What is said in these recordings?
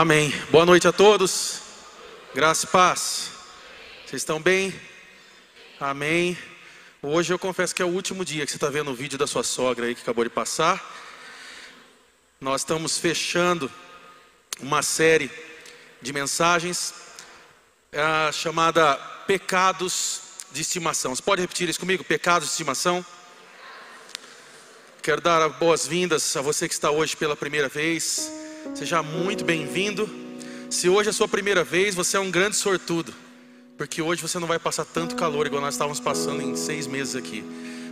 Amém. Boa noite a todos. Graça e paz. Vocês estão bem? Amém. Hoje eu confesso que é o último dia que você está vendo o vídeo da sua sogra aí que acabou de passar. Nós estamos fechando uma série de mensagens é, chamada Pecados de Estimação. Você pode repetir isso comigo? Pecados de Estimação. Quero dar boas-vindas a você que está hoje pela primeira vez. Seja muito bem-vindo. Se hoje é a sua primeira vez, você é um grande sortudo, porque hoje você não vai passar tanto calor igual nós estávamos passando em seis meses aqui.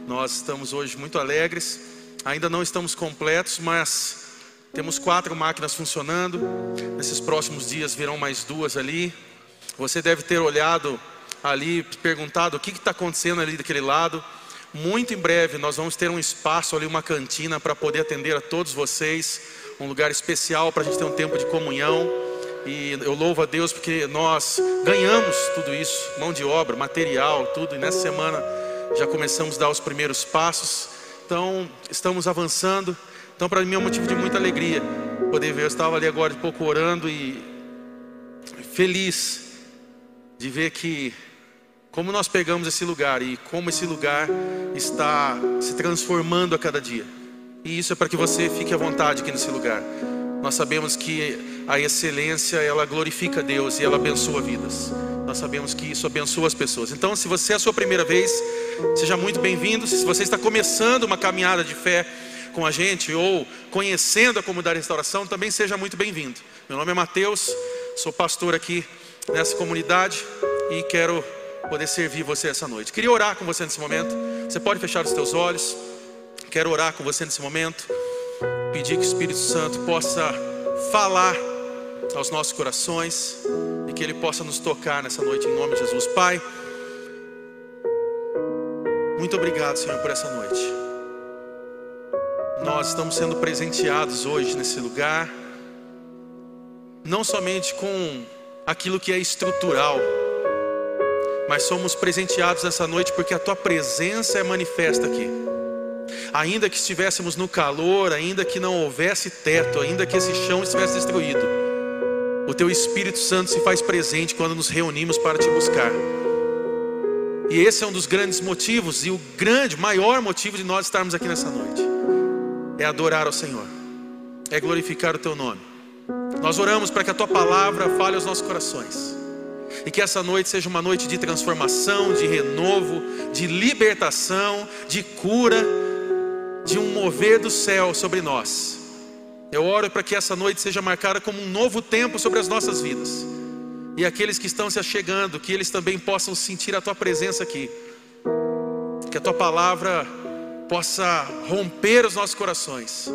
Nós estamos hoje muito alegres, ainda não estamos completos, mas temos quatro máquinas funcionando. Nesses próximos dias virão mais duas ali. Você deve ter olhado ali, perguntado o que está acontecendo ali daquele lado. Muito em breve nós vamos ter um espaço ali, uma cantina para poder atender a todos vocês, um lugar especial para a gente ter um tempo de comunhão. E eu louvo a Deus porque nós ganhamos tudo isso, mão de obra, material, tudo. E nessa semana já começamos a dar os primeiros passos. Então estamos avançando. Então para mim é um motivo de muita alegria poder ver. Eu estava ali agora de pouco orando e feliz de ver que como nós pegamos esse lugar e como esse lugar está se transformando a cada dia. E isso é para que você fique à vontade aqui nesse lugar. Nós sabemos que a excelência ela glorifica Deus e ela abençoa vidas. Nós sabemos que isso abençoa as pessoas. Então, se você é a sua primeira vez, seja muito bem-vindo. Se você está começando uma caminhada de fé com a gente ou conhecendo a comunidade de restauração, também seja muito bem-vindo. Meu nome é Mateus, sou pastor aqui nessa comunidade e quero poder servir você essa noite. Queria orar com você nesse momento. Você pode fechar os teus olhos. Quero orar com você nesse momento. Pedir que o Espírito Santo possa falar aos nossos corações e que ele possa nos tocar nessa noite em nome de Jesus. Pai, muito obrigado, Senhor, por essa noite. Nós estamos sendo presenteados hoje nesse lugar, não somente com aquilo que é estrutural, mas somos presenteados essa noite porque a tua presença é manifesta aqui. Ainda que estivéssemos no calor, ainda que não houvesse teto, ainda que esse chão estivesse destruído, o teu Espírito Santo se faz presente quando nos reunimos para te buscar. E esse é um dos grandes motivos e o grande, maior motivo de nós estarmos aqui nessa noite. É adorar ao Senhor. É glorificar o teu nome. Nós oramos para que a tua palavra fale aos nossos corações e que essa noite seja uma noite de transformação, de renovo, de libertação, de cura, de um mover do céu sobre nós. Eu oro para que essa noite seja marcada como um novo tempo sobre as nossas vidas. E aqueles que estão se achegando, que eles também possam sentir a tua presença aqui. Que a tua palavra possa romper os nossos corações,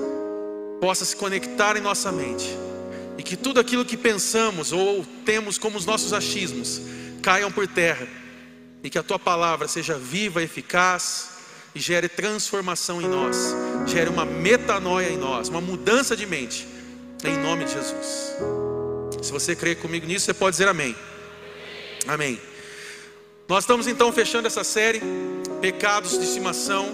possa se conectar em nossa mente e que tudo aquilo que pensamos ou temos como os nossos achismos caiam por terra e que a tua palavra seja viva, eficaz e gere transformação em nós, gere uma metanoia em nós, uma mudança de mente, em nome de Jesus. Se você crê comigo nisso, você pode dizer amém. Amém. Nós estamos então fechando essa série, Pecados de Estimação.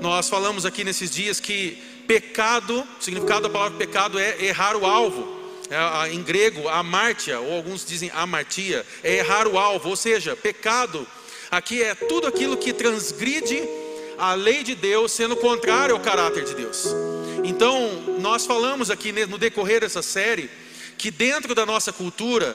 Nós falamos aqui nesses dias que pecado, o significado da palavra pecado é errar o alvo. É, em grego, amartia, ou alguns dizem amartia, é errar o alvo, ou seja, pecado. Aqui é tudo aquilo que transgride a lei de Deus, sendo contrário ao caráter de Deus. Então, nós falamos aqui no decorrer dessa série que dentro da nossa cultura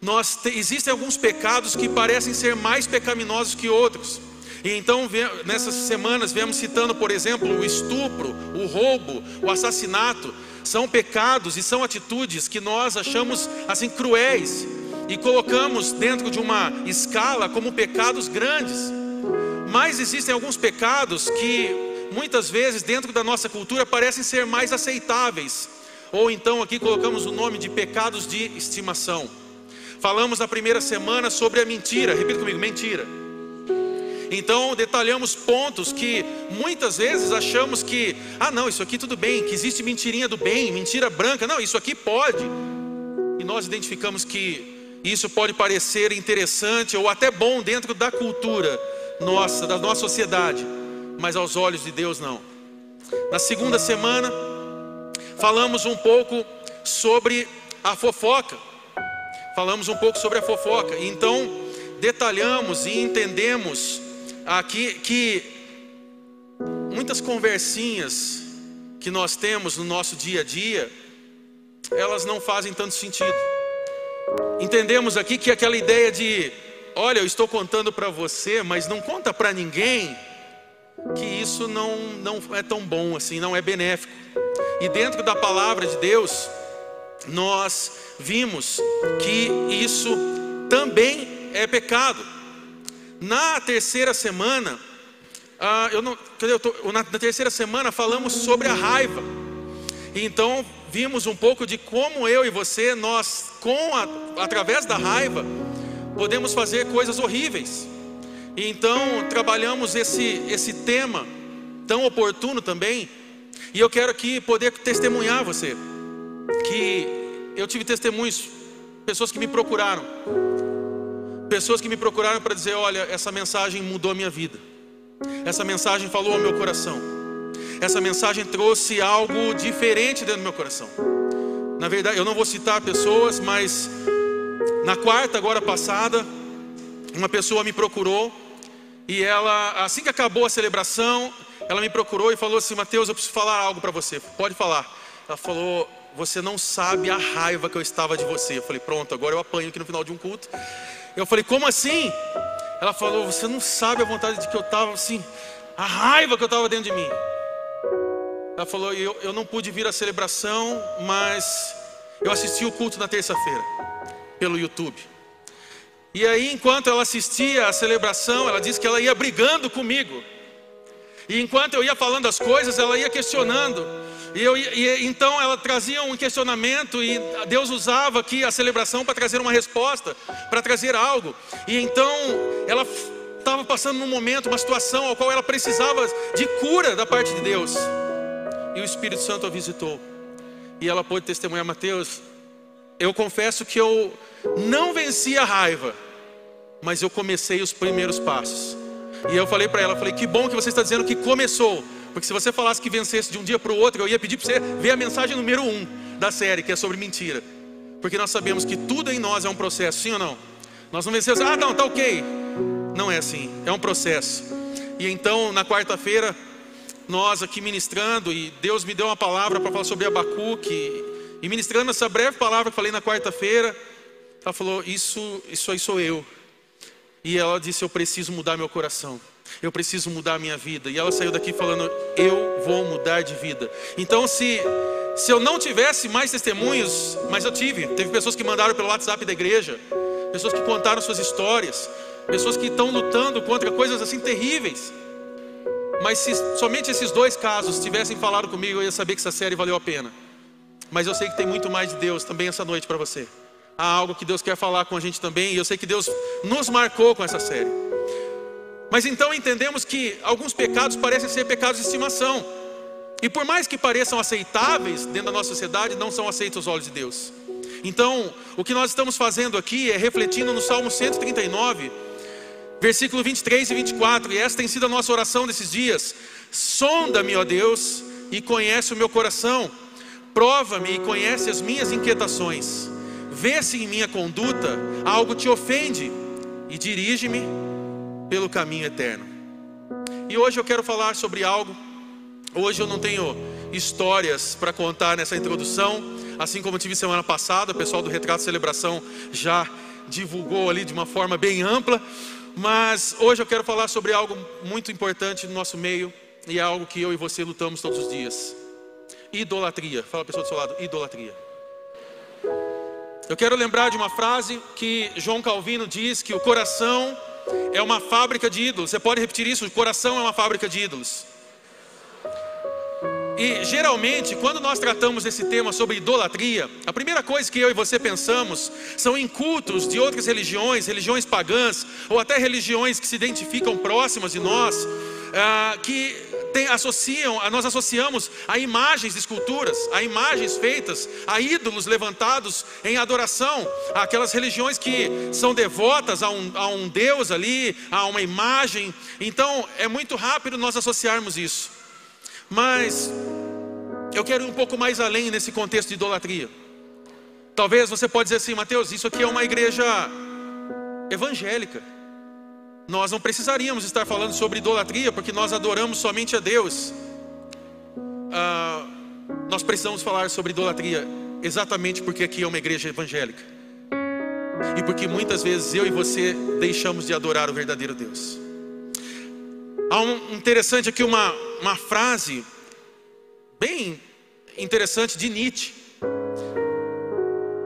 nós existem alguns pecados que parecem ser mais pecaminosos que outros. E então, nessas semanas, viemos citando, por exemplo, o estupro, o roubo, o assassinato são pecados e são atitudes que nós achamos assim cruéis e colocamos dentro de uma escala como pecados grandes. Mas existem alguns pecados que muitas vezes dentro da nossa cultura parecem ser mais aceitáveis. Ou então aqui colocamos o nome de pecados de estimação. Falamos na primeira semana sobre a mentira. Repita comigo, mentira. Então detalhamos pontos que muitas vezes achamos que, ah, não, isso aqui tudo bem, que existe mentirinha do bem, mentira branca, não, isso aqui pode. E nós identificamos que isso pode parecer interessante ou até bom dentro da cultura nossa, da nossa sociedade, mas aos olhos de Deus não. Na segunda semana, falamos um pouco sobre a fofoca. Falamos um pouco sobre a fofoca. Então, detalhamos e entendemos aqui que muitas conversinhas que nós temos no nosso dia a dia, elas não fazem tanto sentido. Entendemos aqui que aquela ideia de, olha, eu estou contando para você, mas não conta para ninguém, que isso não, não é tão bom assim, não é benéfico. E dentro da palavra de Deus, nós vimos que isso também é pecado. Na terceira semana, ah, eu não, eu tô, na, na terceira semana falamos sobre a raiva. Então vimos um pouco de como eu e você, nós, com a, através da raiva, podemos fazer coisas horríveis. E então trabalhamos esse, esse tema tão oportuno também. E eu quero aqui poder testemunhar você que eu tive testemunhos, pessoas que me procuraram, pessoas que me procuraram para dizer: olha, essa mensagem mudou a minha vida, essa mensagem falou ao meu coração, essa mensagem trouxe algo diferente dentro do meu coração. Na verdade, eu não vou citar pessoas, mas na quarta, agora passada, uma pessoa me procurou e ela, assim que acabou a celebração, ela me procurou e falou assim: Mateus, eu preciso falar algo para você. Pode falar. Ela falou: Você não sabe a raiva que eu estava de você. Eu falei: Pronto, agora eu apanho aqui no final de um culto. Eu falei: Como assim? Ela falou: Você não sabe a vontade de que eu estava assim, a raiva que eu estava dentro de mim. Ela falou: eu, eu não pude vir à celebração, mas eu assisti o culto na terça-feira pelo YouTube. E aí, enquanto ela assistia a celebração, ela disse que ela ia brigando comigo. E enquanto eu ia falando as coisas, ela ia questionando. E, eu, e então ela trazia um questionamento e Deus usava aqui a celebração para trazer uma resposta, para trazer algo. E então ela estava passando num momento, uma situação ao qual ela precisava de cura da parte de Deus. E o Espírito Santo a visitou. E ela pôde testemunhar, Mateus, eu confesso que eu não venci a raiva, mas eu comecei os primeiros passos. E eu falei para ela, falei, que bom que você está dizendo que começou, porque se você falasse que vencesse de um dia para o outro, eu ia pedir para você ver a mensagem número um da série, que é sobre mentira, porque nós sabemos que tudo em nós é um processo, sim ou não? Nós não vencemos, ah, não, tá ok. Não é assim, é um processo. E então, na quarta-feira, nós aqui ministrando, e Deus me deu uma palavra para falar sobre Abacuque, e ministrando essa breve palavra que falei na quarta-feira, ela falou: Isso, isso aí sou eu. E ela disse: Eu preciso mudar meu coração. Eu preciso mudar a minha vida. E ela saiu daqui falando: Eu vou mudar de vida. Então, se, se eu não tivesse mais testemunhos, mas eu tive. Teve pessoas que mandaram pelo WhatsApp da igreja, pessoas que contaram suas histórias, pessoas que estão lutando contra coisas assim terríveis. Mas se somente esses dois casos tivessem falado comigo, eu ia saber que essa série valeu a pena. Mas eu sei que tem muito mais de Deus também essa noite para você. Há algo que Deus quer falar com a gente também, e eu sei que Deus nos marcou com essa série. Mas então entendemos que alguns pecados parecem ser pecados de estimação, e por mais que pareçam aceitáveis dentro da nossa sociedade, não são aceitos aos olhos de Deus. Então, o que nós estamos fazendo aqui é refletindo no Salmo 139, versículo 23 e 24, e esta tem sido a nossa oração desses dias: Sonda-me, ó Deus, e conhece o meu coração, prova-me e conhece as minhas inquietações Vê se em minha conduta algo te ofende e dirige-me pelo caminho eterno. E hoje eu quero falar sobre algo. Hoje eu não tenho histórias para contar nessa introdução, assim como tive semana passada, o pessoal do Retrato Celebração já divulgou ali de uma forma bem ampla, mas hoje eu quero falar sobre algo muito importante no nosso meio e é algo que eu e você lutamos todos os dias. Idolatria. Fala a pessoa do seu lado, idolatria. Eu quero lembrar de uma frase que João Calvino diz que o coração é uma fábrica de ídolos. Você pode repetir isso? O coração é uma fábrica de ídolos. E geralmente, quando nós tratamos esse tema sobre idolatria, a primeira coisa que eu e você pensamos são em cultos de outras religiões, religiões pagãs, ou até religiões que se identificam próximas de nós, ah, que tem, associam, nós associamos a imagens de esculturas, a imagens feitas, a ídolos levantados em adoração, aquelas religiões que são devotas a um, a um Deus ali, a uma imagem. Então é muito rápido nós associarmos isso. Mas eu quero ir um pouco mais além nesse contexto de idolatria. Talvez você pode dizer assim, Mateus, isso aqui é uma igreja evangélica. Nós não precisaríamos estar falando sobre idolatria, porque nós adoramos somente a Deus. Ah, nós precisamos falar sobre idolatria exatamente porque aqui é uma igreja evangélica. E porque muitas vezes eu e você deixamos de adorar o verdadeiro Deus. Há um interessante aqui uma, uma frase bem interessante de Nietzsche.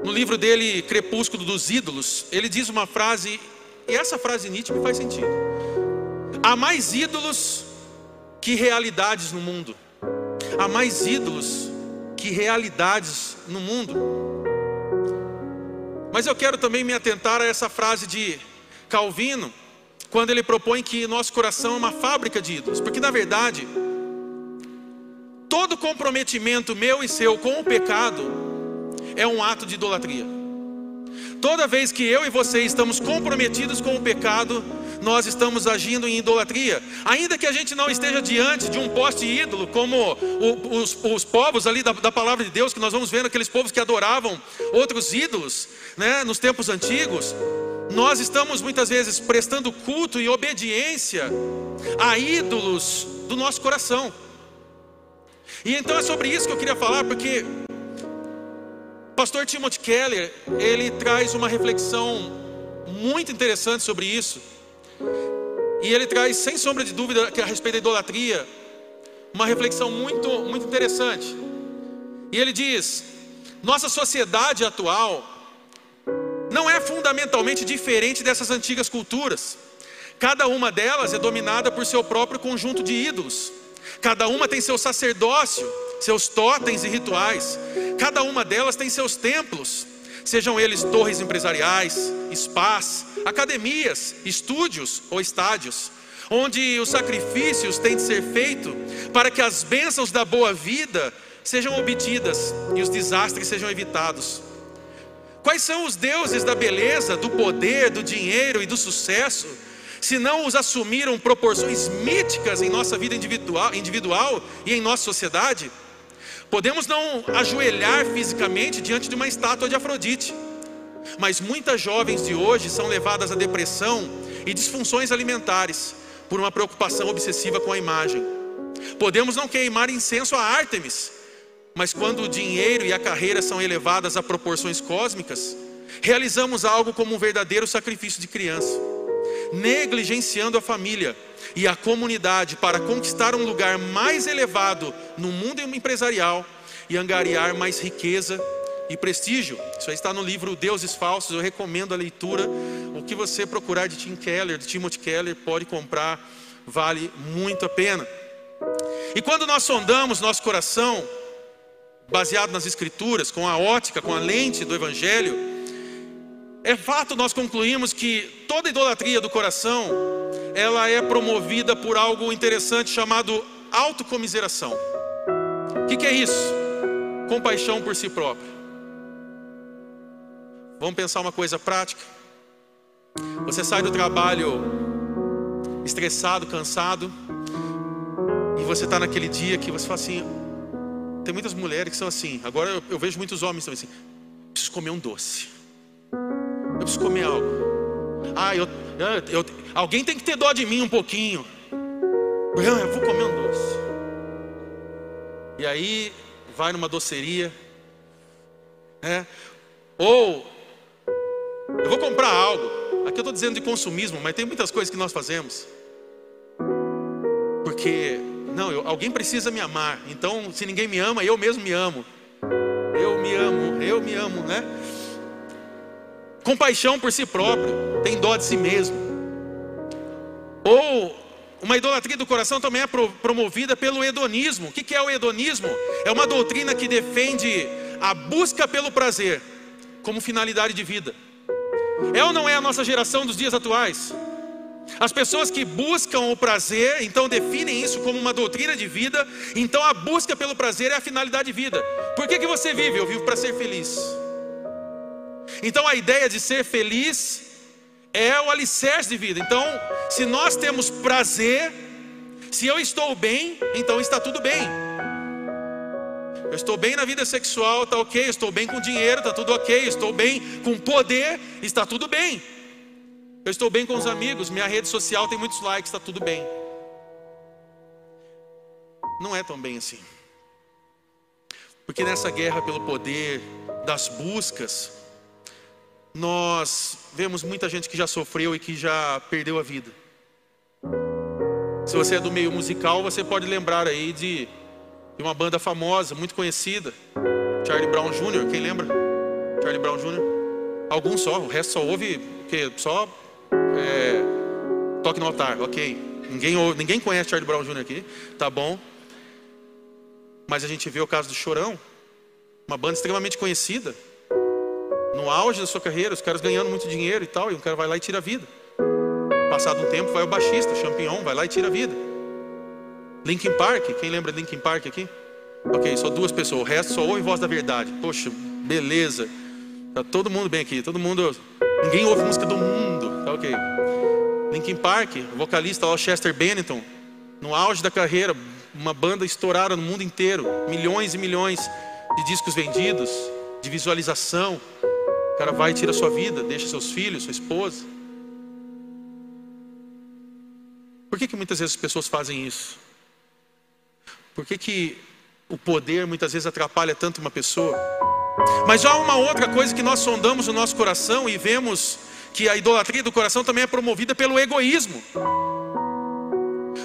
No livro dele, Crepúsculo dos Ídolos, ele diz uma frase, e essa frase Nietzsche me faz sentido. Há mais ídolos que realidades no mundo. Há mais ídolos que realidades no mundo. Mas eu quero também me atentar a essa frase de Calvino, quando ele propõe que nosso coração é uma fábrica de ídolos, porque na verdade, todo comprometimento meu e seu com o pecado é um ato de idolatria. Toda vez que eu e você estamos comprometidos com o pecado, nós estamos agindo em idolatria. Ainda que a gente não esteja diante de um poste ídolo, como os, os povos ali da, da, palavra de Deus, que nós vamos vendo aqueles povos que adoravam outros ídolos, né, nos tempos antigos, nós estamos muitas vezes prestando culto e obediência a ídolos do nosso coração. E então é sobre isso que eu queria falar, porque pastor Timothy Keller, ele traz uma reflexão muito interessante sobre isso. E ele traz, sem sombra de dúvida, a respeito da idolatria, uma reflexão muito, muito interessante. E ele diz: nossa sociedade atual não é fundamentalmente diferente dessas antigas culturas. Cada uma delas é dominada por seu próprio conjunto de ídolos. Cada uma tem seu sacerdócio, seus totens e rituais. Cada uma delas tem seus templos, sejam eles torres empresariais, spas, academias, estúdios ou estádios, onde os sacrifícios têm de ser feitos para que as bênçãos da boa vida sejam obtidas e os desastres sejam evitados. Quais são os deuses da beleza, do poder, do dinheiro e do sucesso? Se não os assumiram proporções míticas em nossa vida individual, individual e em nossa sociedade, podemos não ajoelhar fisicamente diante de uma estátua de Afrodite, mas muitas jovens de hoje são levadas à depressão e disfunções alimentares por uma preocupação obsessiva com a imagem. Podemos não queimar incenso a Ártemis, mas quando o dinheiro e a carreira são elevadas a proporções cósmicas, realizamos algo como um verdadeiro sacrifício de criança, negligenciando a família e a comunidade para conquistar um lugar mais elevado no mundo empresarial e angariar mais riqueza e prestígio. Isso aí está no livro Deuses Falsos, eu recomendo a leitura. O que você procurar de Tim Keller, de Timothy Keller, pode comprar, vale muito a pena. E quando nós sondamos nosso coração, baseado nas Escrituras, com a ótica, com a lente do Evangelho, é fato nós concluímos que toda idolatria do coração, ela é promovida por algo interessante chamado autocomiseração. O que, que é isso? Compaixão por si próprio. Vamos pensar uma coisa prática. Você sai do trabalho estressado, cansado, e você está naquele dia que você fala assim, tem muitas mulheres que são assim. Agora eu, eu vejo muitos homens também assim. Preciso comer um doce. Eu preciso comer algo. Ah, eu, eu, eu, alguém tem que ter dó de mim um pouquinho. Eu vou comer um doce. E aí vai numa doceria, né? Ou eu vou comprar algo. Aqui eu estou dizendo de consumismo, mas tem muitas coisas que nós fazemos. Porque não, eu, alguém precisa me amar. Então, se ninguém me ama, eu mesmo me amo. Eu me amo, eu me amo, né? Compaixão por si próprio, tem dó de si mesmo. Ou uma idolatria do coração também é promovida pelo hedonismo. O que é o hedonismo? É uma doutrina que defende a busca pelo prazer como finalidade de vida. É ou não é a nossa geração dos dias atuais? As pessoas que buscam o prazer, então definem isso como uma doutrina de vida, então a busca pelo prazer é a finalidade de vida. Por que, que você vive? Eu vivo para ser feliz. Então a ideia de ser feliz é o alicerce de vida. Então, se nós temos prazer, se eu estou bem, então está tudo bem. Eu estou bem na vida sexual, está ok. Eu estou bem com dinheiro, está tudo ok. Eu estou bem com poder, está tudo bem. Eu estou bem com os amigos, minha rede social tem muitos likes, está tudo bem. Não é tão bem assim. Porque nessa guerra pelo poder, das buscas, nós vemos muita gente que já sofreu e que já perdeu a vida. Se você é do meio musical, você pode lembrar aí de, de uma banda famosa, muito conhecida, Charlie Brown Jr. Quem lembra? Charlie Brown Jr. Alguns só, o resto só ouve que só é, toque no altar, ok. Ninguém, ninguém conhece Charlie Brown Jr. aqui, tá bom. Mas a gente vê o caso do Chorão, uma banda extremamente conhecida, no auge da sua carreira, os caras ganhando muito dinheiro e tal, e um cara vai lá e tira a vida. Passado um tempo, vai o baixista, o Champignon, vai lá e tira a vida. Linkin Park, quem lembra de Linkin Park aqui? Ok, só duas pessoas, o resto só ouve voz da verdade. Poxa, beleza. Tá todo mundo bem aqui, todo mundo. Ninguém ouve música do mundo, tá ok. Linkin Park, o vocalista lá, Chester Bennington, no auge da carreira, uma banda estourada no mundo inteiro, milhões e milhões de discos vendidos, de visualização. Cara vai e tira sua vida, deixa seus filhos, sua esposa. Por que, que muitas vezes as pessoas fazem isso? Por que, que o poder muitas vezes atrapalha tanto uma pessoa? Mas há uma outra coisa que nós sondamos no nosso coração e vemos que a idolatria do coração também é promovida pelo egoísmo.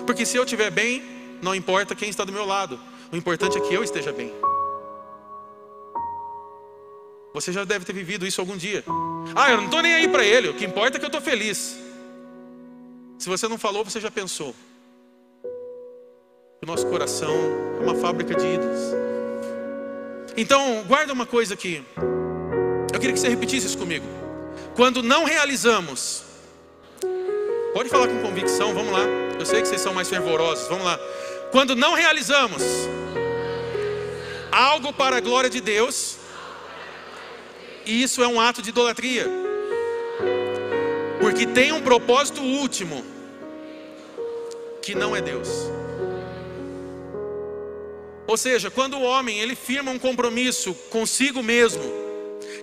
Porque se eu estiver bem, não importa quem está do meu lado, o importante é que eu esteja bem. Você já deve ter vivido isso algum dia. Ah, eu não estou nem aí para ele, o que importa é que eu estou feliz. Se você não falou, você já pensou. O nosso coração é uma fábrica de ídolos. Então, guarda uma coisa aqui. Eu queria que você repetisse isso comigo. Quando não realizamos, pode falar com convicção, vamos lá. Eu sei que vocês são mais fervorosos, vamos lá. Quando não realizamos algo para a glória de Deus, e isso é um ato de idolatria. Porque tem um propósito último que não é Deus. Ou seja, quando o homem ele firma um compromisso consigo mesmo,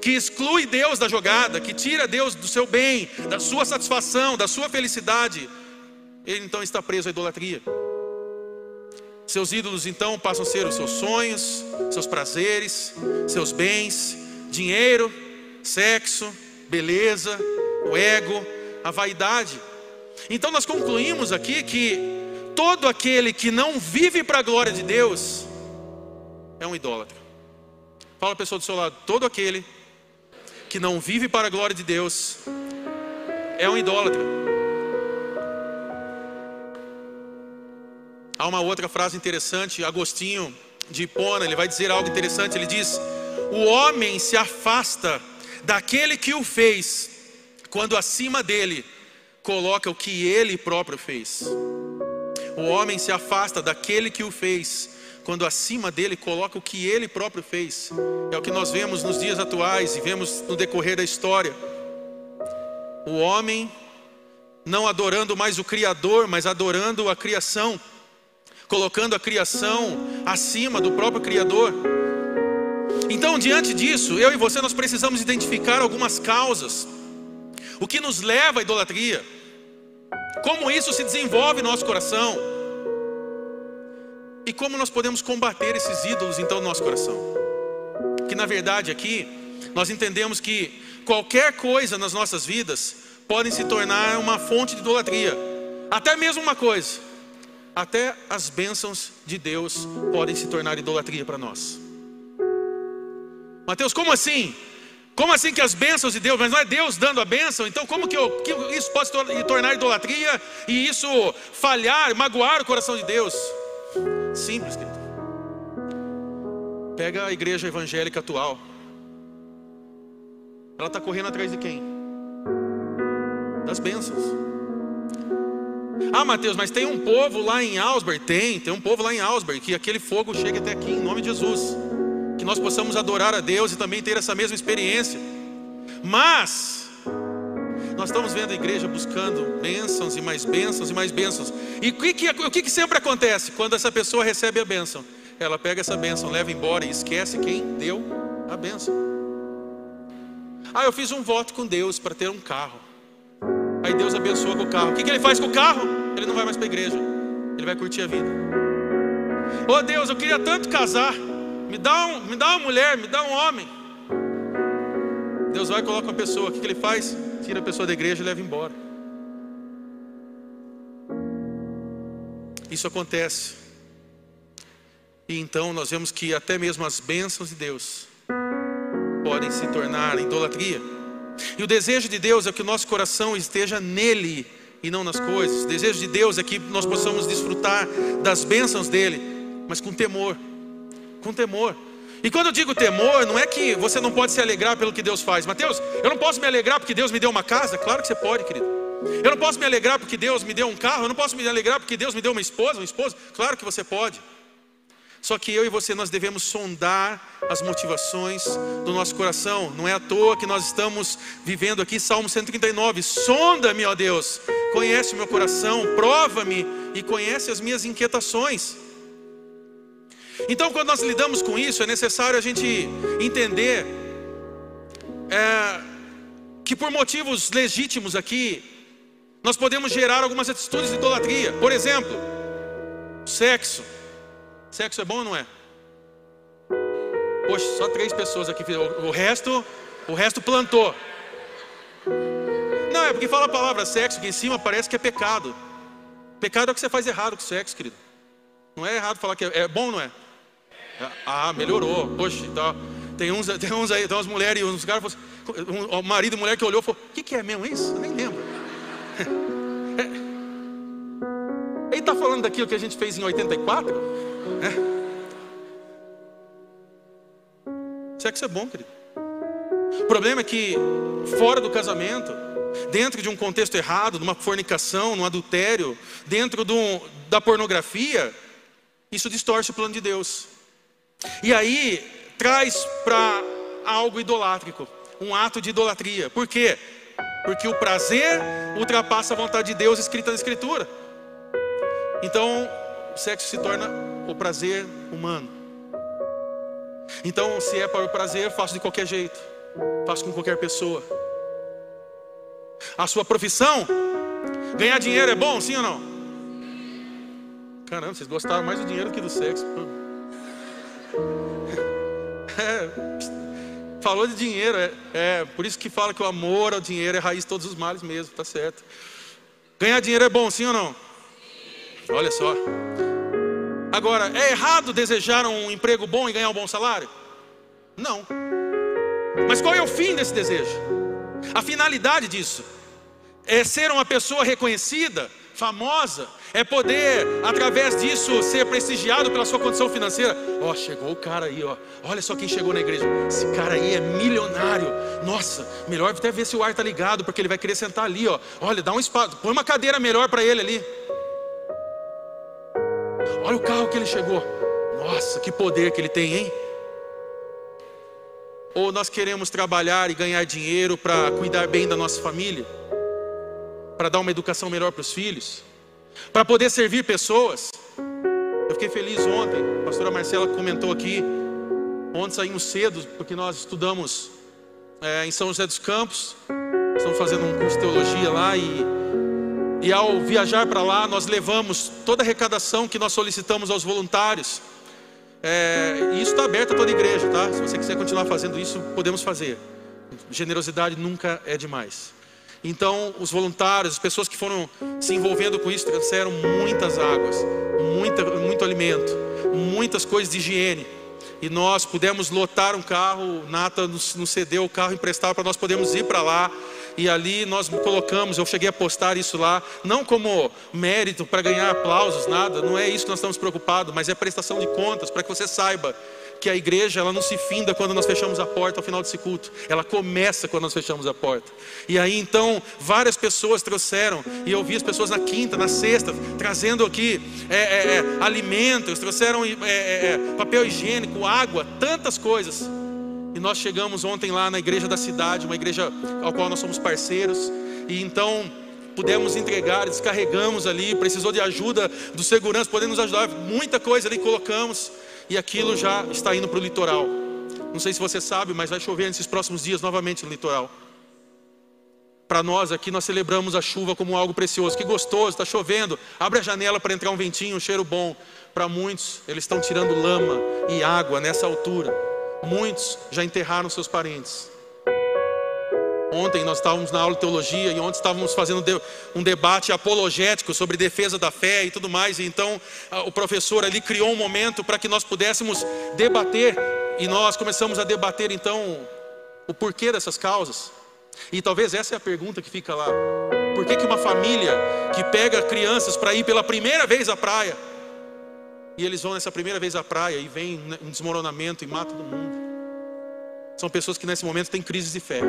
que exclui Deus da jogada, que tira Deus do seu bem, da sua satisfação, da sua felicidade, ele então está preso à idolatria. Seus ídolos então passam a ser os seus sonhos, seus prazeres, seus bens, dinheiro, sexo, beleza, o ego, a vaidade. Então nós concluímos aqui que todo aquele que não vive para a glória de Deus é um idólatra. Fala a pessoa do seu lado, todo aquele que não vive para a glória de Deus é um idólatra. Há uma outra frase interessante, Agostinho de Hipona, ele vai dizer algo interessante, ele diz: "O homem se afasta daquele que o fez, quando acima dele coloca o que ele próprio fez. O homem se afasta daquele que o fez, quando acima dele coloca o que ele próprio fez. É o que nós vemos nos dias atuais e vemos no decorrer da história. O homem não adorando mais o Criador, mas adorando a criação, colocando a criação acima do próprio Criador. Então, diante disso, eu e você nós precisamos identificar algumas causas. O que nos leva à idolatria? Como isso se desenvolve no nosso coração? E como nós podemos combater esses ídolos então no nosso coração? Que na verdade aqui nós entendemos que qualquer coisa nas nossas vidas podem se tornar uma fonte de idolatria. Até mesmo uma coisa, até as bênçãos de Deus podem se tornar idolatria para nós. Mateus, como assim? Como assim que as bênçãos de Deus, mas não é Deus dando a bênção? Então, como que, eu, que isso pode se tornar idolatria e isso falhar, magoar o coração de Deus? Simples, querido. Pega a igreja evangélica atual. Ela está correndo atrás de quem? Das bênçãos. Ah, Mateus, mas tem um povo lá em Ausberg? Tem, tem um povo lá em Ausberg que aquele fogo chega até aqui em nome de Jesus que nós possamos adorar a Deus e também ter essa mesma experiência. Mas nós estamos vendo a igreja buscando bênçãos e mais bênçãos e mais bênçãos. E o que, que, o que, que sempre acontece quando essa pessoa recebe a bênção? ela pega essa bênção, leva embora e esquece quem deu a bênção. Ah, eu fiz um voto com Deus para ter um carro. Aí Deus abençoa com o carro. O que, que ele faz com o carro? Ele não vai mais para a igreja. Ele vai curtir a vida. Oh Deus, eu queria tanto casar. Me dá, um, me dá uma mulher, me dá um homem. Deus vai e coloca uma pessoa. O que, que ele faz? Tira a pessoa da igreja e leva embora. Isso acontece. E então nós vemos que até mesmo as bênçãos de Deus podem se tornar idolatria. E o desejo de Deus é que o nosso coração esteja nele e não nas coisas. O desejo de Deus é que nós possamos desfrutar das bênçãos dele, mas com temor. Com temor. E quando eu digo temor, não é que você não pode se alegrar pelo que Deus faz. Mateus, eu não posso me alegrar porque Deus me deu uma casa? Claro que você pode, querido. Eu não posso me alegrar porque Deus me deu um carro. Eu não posso me alegrar porque Deus me deu uma esposa, um esposo. Claro que você pode. Só que eu e você nós devemos sondar as motivações do nosso coração. Não é à toa que nós estamos vivendo aqui Salmo 139. Sonda-me, ó Deus, conhece o meu coração, prova-me e conhece as minhas inquietações. Então, quando nós lidamos com isso, é necessário a gente entender é, que por motivos legítimos aqui, nós podemos gerar algumas atitudes de idolatria. Por exemplo, sexo. Sexo é bom ou não é? Poxa, só três pessoas aqui. O resto, o resto plantou. Não, é porque fala a palavra sexo aqui em cima, parece que é pecado. Pecado é o que você faz errado com sexo, querido. Não é errado falar que é, é bom, não é? Ah, melhorou. Poxa, tá. tem, uns, tem uns aí, tem umas mulheres, uns caras, um, um marido e mulher que olhou e falou: O que, que é mesmo isso? Eu nem lembro. Ele está falando daquilo que a gente fez em 84? É. Sexo é bom, querido. O problema é que fora do casamento, dentro de um contexto errado, numa fornicação, num adultério, dentro da pornografia, isso distorce o plano de Deus. E aí traz para algo idolátrico, um ato de idolatria. Por quê? Porque o prazer ultrapassa a vontade de Deus escrita na Escritura. Então, o sexo se torna o prazer humano. Então, se é para o prazer, faço de qualquer jeito, faço com qualquer pessoa. A sua profissão, ganhar dinheiro é bom, sim ou não? Caramba, vocês gostaram mais do dinheiro que do sexo. É, falou de dinheiro, é, é, por isso que fala que o amor ao dinheiro é raiz de todos os males mesmo, tá certo. Ganhar dinheiro é bom, sim ou não? Olha só. Agora, é errado desejar um emprego bom e ganhar um bom salário? Não. Mas qual é o fim desse desejo? A finalidade disso é ser uma pessoa reconhecida, famosa, é poder, através disso, ser prestigiado pela sua condição financeira. Ó, oh, chegou o cara aí, ó. Olha só quem chegou na igreja. Esse cara aí é milionário. Nossa, melhor até ver se o ar tá ligado, porque ele vai querer sentar ali, ó. Olha, dá um espaço, põe uma cadeira melhor para ele ali. Olha o carro que ele chegou. Nossa, que poder que ele tem, hein? Ou nós queremos trabalhar e ganhar dinheiro para cuidar bem da nossa família, para dar uma educação melhor para os filhos, para poder servir pessoas. Eu fiquei feliz ontem, a pastora Marcela comentou aqui. Ontem saímos cedo, porque nós estudamos é, em São José dos Campos, estamos fazendo um curso de teologia lá e e ao viajar para lá, nós levamos toda a arrecadação que nós solicitamos aos voluntários. É, e isso está aberto a toda a igreja, tá? Se você quiser continuar fazendo isso, podemos fazer. Generosidade nunca é demais. Então, os voluntários, as pessoas que foram se envolvendo com isso, trouxeram muitas águas, muita, muito alimento, muitas coisas de higiene. E nós pudemos lotar um carro, Nata nos, nos cedeu o carro emprestado para nós podermos ir para lá e ali nós colocamos, eu cheguei a postar isso lá, não como mérito para ganhar aplausos, nada, não é isso que nós estamos preocupados, mas é prestação de contas, para que você saiba que a igreja ela não se finda quando nós fechamos a porta ao final desse culto, ela começa quando nós fechamos a porta. E aí então várias pessoas trouxeram, e eu vi as pessoas na quinta, na sexta, trazendo aqui é, é, é, alimentos, trouxeram é, é, é, papel higiênico, água, tantas coisas. E nós chegamos ontem lá na igreja da cidade, uma igreja ao qual nós somos parceiros, e então pudemos entregar, descarregamos ali, precisou de ajuda do segurança, podemos ajudar, muita coisa ali colocamos. E aquilo já está indo para o litoral. Não sei se você sabe, mas vai chover nesses próximos dias novamente no litoral. Para nós aqui, nós celebramos a chuva como algo precioso. Que gostoso, está chovendo. Abre a janela para entrar um ventinho, um cheiro bom. Para muitos, eles estão tirando lama e água nessa altura. Muitos já enterraram seus parentes. Ontem nós estávamos na aula de teologia e ontem estávamos fazendo um debate apologético sobre defesa da fé e tudo mais. E então o professor ali criou um momento para que nós pudéssemos debater e nós começamos a debater então o porquê dessas causas. E talvez essa é a pergunta que fica lá. Por que, que uma família que pega crianças para ir pela primeira vez à praia, e eles vão nessa primeira vez à praia e vem um desmoronamento e mata todo mundo? São pessoas que nesse momento têm crises de fé.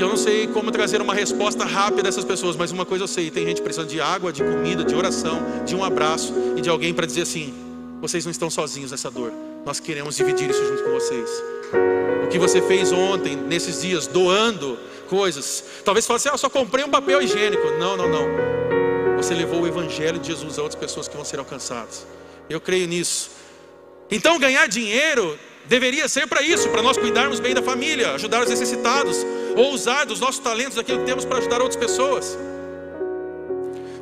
E eu não sei como trazer uma resposta rápida dessas pessoas, mas uma coisa eu sei: tem gente precisando de água, de comida, de oração, de um abraço e de alguém para dizer assim: vocês não estão sozinhos nessa dor, nós queremos dividir isso junto com vocês o que você fez ontem, nesses dias, doando coisas. Talvez você fale assim: ah, eu só comprei um papel higiênico. Não, não, não. Você levou o Evangelho de Jesus a outras pessoas que vão ser alcançadas. Eu creio nisso. Então, ganhar dinheiro deveria ser para isso, para nós cuidarmos bem da família, ajudar os necessitados, ou usar dos nossos talentos, aquilo que temos para ajudar outras pessoas.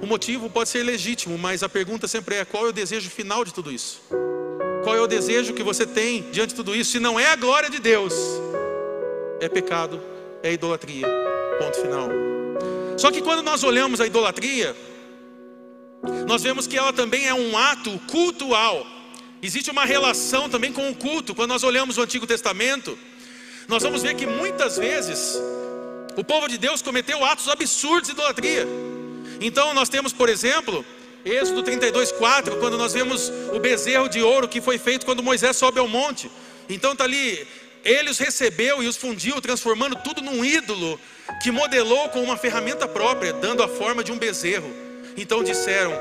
O motivo pode ser legítimo, mas a pergunta sempre é: qual é o desejo final de tudo isso? Qual é o desejo que você tem diante de tudo isso? Se não é a glória de Deus, é pecado, é idolatria. Ponto final. Só que quando nós olhamos a idolatria, nós vemos que ela também é um ato cultual. Existe uma relação também com o culto. Quando nós olhamos o Antigo Testamento, nós vamos ver que muitas vezes o povo de Deus cometeu atos absurdos de idolatria. Então nós temos, por exemplo, Êxodo 32, 4, quando nós vemos o bezerro de ouro que foi feito quando Moisés sobe ao monte. Então está ali, ele os recebeu e os fundiu, transformando tudo num ídolo que modelou com uma ferramenta própria, dando a forma de um bezerro. Então disseram: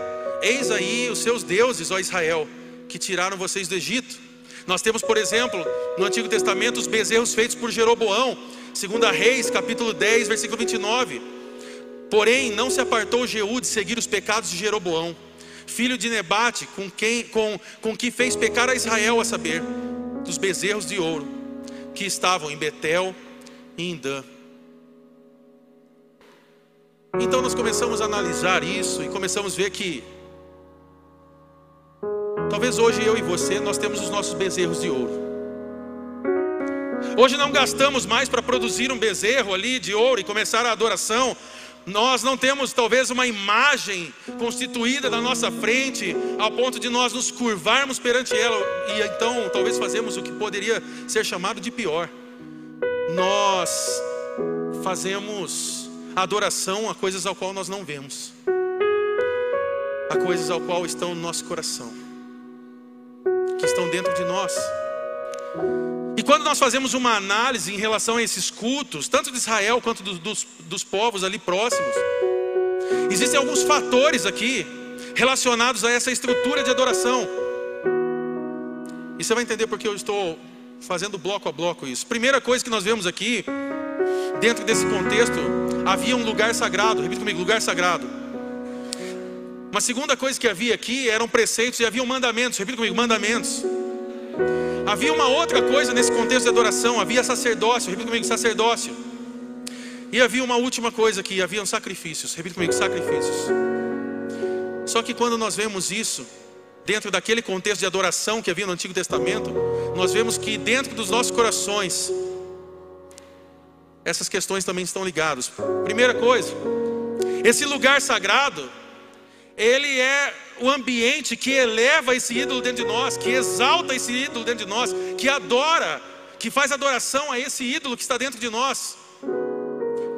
Eis aí os seus deuses, ó Israel, que tiraram vocês do Egito. Nós temos, por exemplo, no Antigo Testamento, os bezerros feitos por Jeroboão, 2 Reis, capítulo 10, versículo 29. Porém, não se apartou Jeú de seguir os pecados de Jeroboão, filho de Nebate, com quem com, com que fez pecar a Israel, a saber, dos bezerros de ouro que estavam em Betel e em Dan. Então nós começamos a analisar isso e começamos a ver que talvez hoje eu e você nós temos os nossos bezerros de ouro. Hoje não gastamos mais para produzir um bezerro ali de ouro e começar a adoração, nós não temos talvez uma imagem constituída na nossa frente ao ponto de nós nos curvarmos perante ela e então talvez fazemos o que poderia ser chamado de pior. Nós fazemos adoração a coisas ao qual nós não vemos, a coisas ao qual estão no nosso coração, estão dentro de nós. E quando nós fazemos uma análise em relação a esses cultos, tanto de Israel quanto do, dos, dos povos ali próximos, existem alguns fatores aqui relacionados a essa estrutura de adoração. E você vai entender porque eu estou fazendo bloco a bloco isso. Primeira coisa que nós vemos aqui, dentro desse contexto, havia um lugar sagrado. Repita comigo: lugar sagrado. Uma segunda coisa que havia aqui eram preceitos e haviam mandamentos. Repita comigo: mandamentos. Havia uma outra coisa nesse contexto de adoração, havia sacerdócio, repita comigo, sacerdócio. E havia uma última coisa aqui, haviam sacrifícios, repita comigo, sacrifícios. Só que quando nós vemos isso, dentro daquele contexto de adoração que havia no Antigo Testamento, nós vemos que dentro dos nossos corações, essas questões também estão ligadas. Primeira coisa, esse lugar sagrado, ele é o ambiente que eleva esse ídolo dentro de nós, que exalta esse ídolo dentro de nós, que adora, que faz adoração a esse ídolo que está dentro de nós.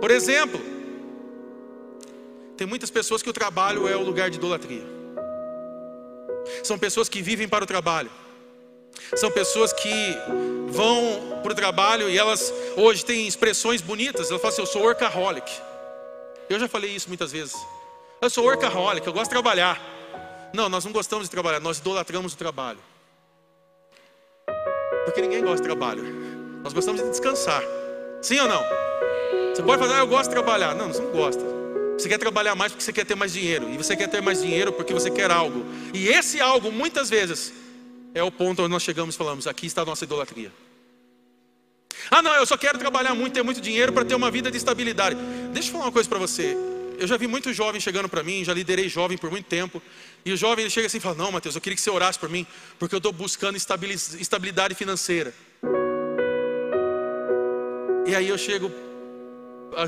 Por exemplo, tem muitas pessoas que o trabalho é o lugar de idolatria. São pessoas que vivem para o trabalho. São pessoas que vão para o trabalho e elas hoje têm expressões bonitas. Elas falam assim: Eu sou workaholic. Eu já falei isso muitas vezes. Eu sou workaholic, eu gosto de trabalhar. Não, nós não gostamos de trabalhar, nós idolatramos o trabalho. Porque ninguém gosta de trabalho. Nós gostamos de descansar. Sim ou não? Você pode falar, ah, eu gosto de trabalhar. Não, você não gosta. Você quer trabalhar mais porque você quer ter mais dinheiro. E você quer ter mais dinheiro porque você quer algo. E esse algo, muitas vezes, é o ponto onde nós chegamos e falamos: aqui está a nossa idolatria. Ah, não, eu só quero trabalhar muito, ter muito dinheiro para ter uma vida de estabilidade. Deixa eu falar uma coisa para você. Eu já vi muitos jovens chegando para mim, já liderei jovem por muito tempo. E o jovem ele chega assim e fala: Não, Mateus, eu queria que você orasse por mim, porque eu estou buscando estabilidade financeira. E aí eu chego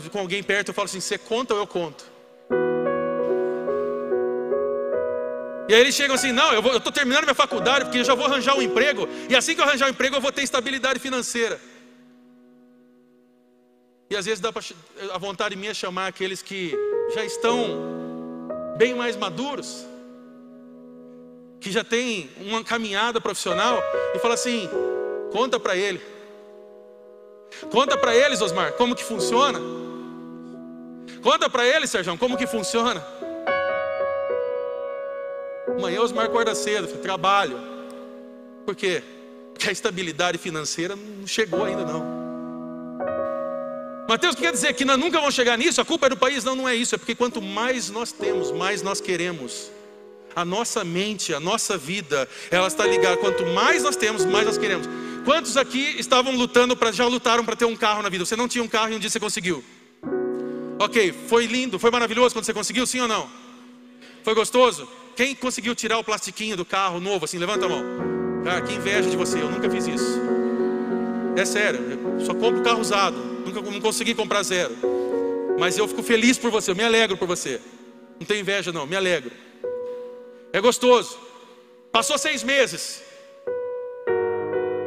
com alguém perto, eu falo assim: Você conta ou eu conto? E aí eles chegam assim: Não, eu estou terminando minha faculdade, porque eu já vou arranjar um emprego, e assim que eu arranjar um emprego, eu vou ter estabilidade financeira. E às vezes dá pra, a vontade minha é chamar aqueles que já estão bem mais maduros, que já têm uma caminhada profissional, e fala assim: conta para ele. Conta para eles, Osmar, como que funciona. Conta para eles, Sérgio, como que funciona. Amanhã Osmar acorda cedo, trabalho. Por quê? Porque a estabilidade financeira não chegou ainda não. Mateus quer dizer que nós nunca vamos chegar nisso, a culpa é do país? Não, não é isso, é porque quanto mais nós temos, mais nós queremos. A nossa mente, a nossa vida, ela está ligada. Quanto mais nós temos, mais nós queremos. Quantos aqui estavam lutando para já lutaram para ter um carro na vida? Você não tinha um carro e um dia você conseguiu. Ok, foi lindo, foi maravilhoso quando você conseguiu, sim ou não? Foi gostoso? Quem conseguiu tirar o plastiquinho do carro novo assim? Levanta a mão. Cara, que inveja de você, eu nunca fiz isso. É sério, eu só compro carro usado nunca não consegui comprar zero. Mas eu fico feliz por você, eu me alegro por você. Não tenho inveja, não, me alegro. É gostoso. Passou seis meses.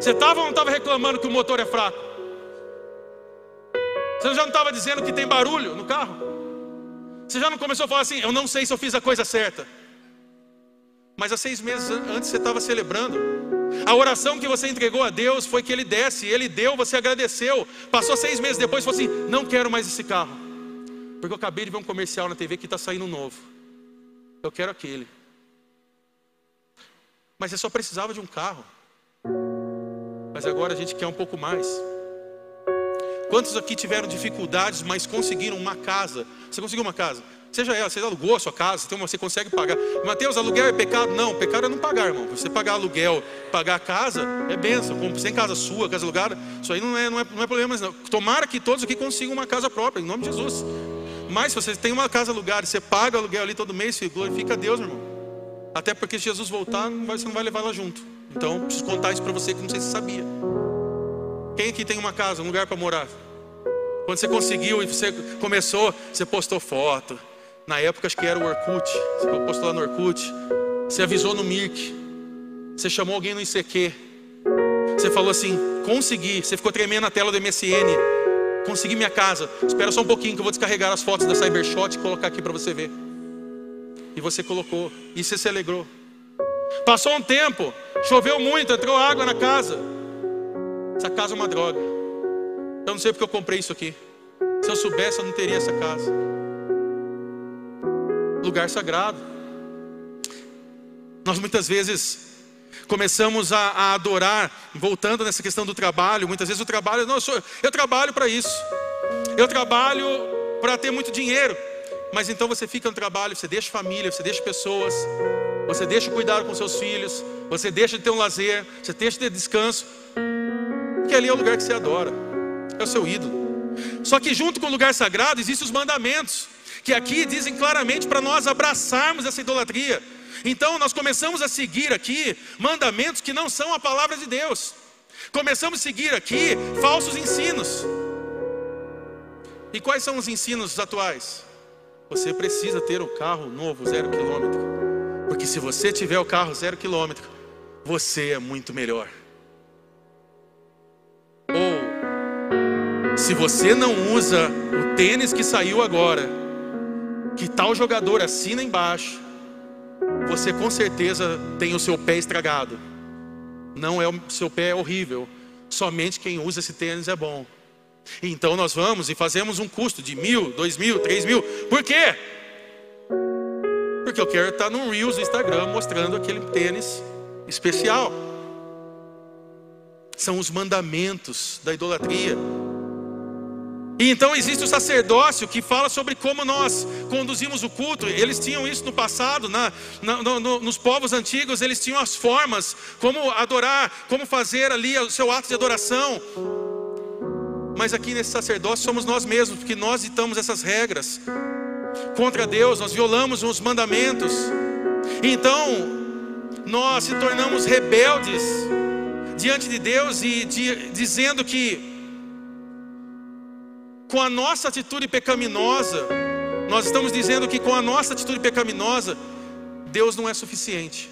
Você estava ou não estava reclamando que o motor é fraco? Você já não estava dizendo que tem barulho no carro? Você já não começou a falar assim: eu não sei se eu fiz a coisa certa. Mas há seis meses antes você estava celebrando. A oração que você entregou a Deus foi que Ele desse, Ele deu, você agradeceu. Passou seis meses depois e falou assim: Não quero mais esse carro, porque eu acabei de ver um comercial na TV que está saindo novo. Eu quero aquele. Mas você só precisava de um carro. Mas agora a gente quer um pouco mais. Quantos aqui tiveram dificuldades, mas conseguiram uma casa? Você conseguiu uma casa? Seja ela, você alugou a sua casa, então você consegue pagar. Mateus, aluguel é pecado? Não, pecado é não pagar, irmão. Você pagar aluguel, pagar casa, é benção. Sem casa sua, casa alugada, isso aí não é, não é, não é problema. Não. Tomara que todos aqui consigam uma casa própria, em nome de Jesus. Mas se você tem uma casa alugada, você paga aluguel ali todo mês, glorifica a Deus, irmão. Até porque se Jesus voltar, você não vai levar ela junto. Então, preciso contar isso para você que não sei se sabia. Quem aqui tem uma casa, um lugar para morar? Quando você conseguiu e você começou, você postou foto, na época acho que era o Orkut. Você postou lá no Orkut. Você avisou no Mirk. Você chamou alguém no ICQ. Você falou assim: consegui. Você ficou tremendo na tela do MSN. Consegui minha casa. Espera só um pouquinho que eu vou descarregar as fotos da Cybershot e colocar aqui para você ver. E você colocou. E você se alegrou. Passou um tempo. Choveu muito. Entrou água na casa. Essa casa é uma droga. Eu não sei porque eu comprei isso aqui. Se eu soubesse, eu não teria essa casa. Lugar sagrado. Nós muitas vezes começamos a, a, adorar, voltando nessa questão do trabalho, muitas vezes o trabalho, não, eu, sou, eu trabalho para isso, eu trabalho para ter muito dinheiro, mas então você fica no trabalho, você deixa família, você deixa pessoas, você deixa cuidar com seus filhos, você deixa de ter um lazer, você deixa de ter descanso, porque ali é o lugar que você adora, é o seu ídolo. Só que junto com o lugar sagrado existem os mandamentos que aqui dizem claramente para nós abraçarmos essa idolatria. Então nós começamos a seguir aqui mandamentos que não são a palavra de Deus. Começamos a seguir aqui falsos ensinos. E quais são os ensinos atuais? Você precisa ter o carro novo, zero quilômetro. Porque se você tiver o carro zero quilômetro, você é muito melhor. Se você não usa o tênis que saiu agora, que tal jogador assina embaixo, você com certeza tem o seu pé estragado. Não é o seu pé é horrível. Somente quem usa esse tênis é bom. Então nós vamos e fazemos um custo de mil, dois mil, três mil. Por quê? Porque eu quero estar no Reels do Instagram mostrando aquele tênis especial. São os mandamentos da idolatria. E então existe o sacerdócio que fala sobre como nós conduzimos o culto. Eles tinham isso no passado, na, na, no, nos povos antigos, eles tinham as formas, como adorar, como fazer ali o seu ato de adoração. Mas aqui nesse sacerdócio somos nós mesmos, porque nós ditamos essas regras contra Deus, nós violamos os mandamentos. Então, nós se tornamos rebeldes diante de Deus e de, dizendo que com a nossa atitude pecaminosa, nós estamos dizendo que com a nossa atitude pecaminosa, Deus não é suficiente.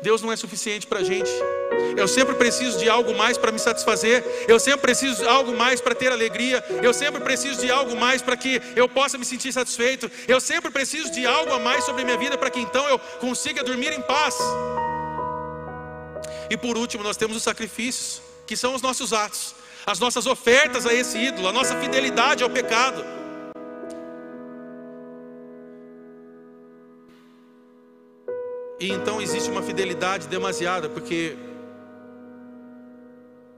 Deus não é suficiente para a gente. Eu sempre preciso de algo mais para me satisfazer. Eu sempre preciso de algo mais para ter alegria. Eu sempre preciso de algo mais para que eu possa me sentir satisfeito. Eu sempre preciso de algo a mais sobre a minha vida para que então eu consiga dormir em paz. E por último, nós temos os sacrifícios, que são os nossos atos, as nossas ofertas a esse ídolo, a nossa fidelidade ao pecado. E então existe uma fidelidade demasiada, porque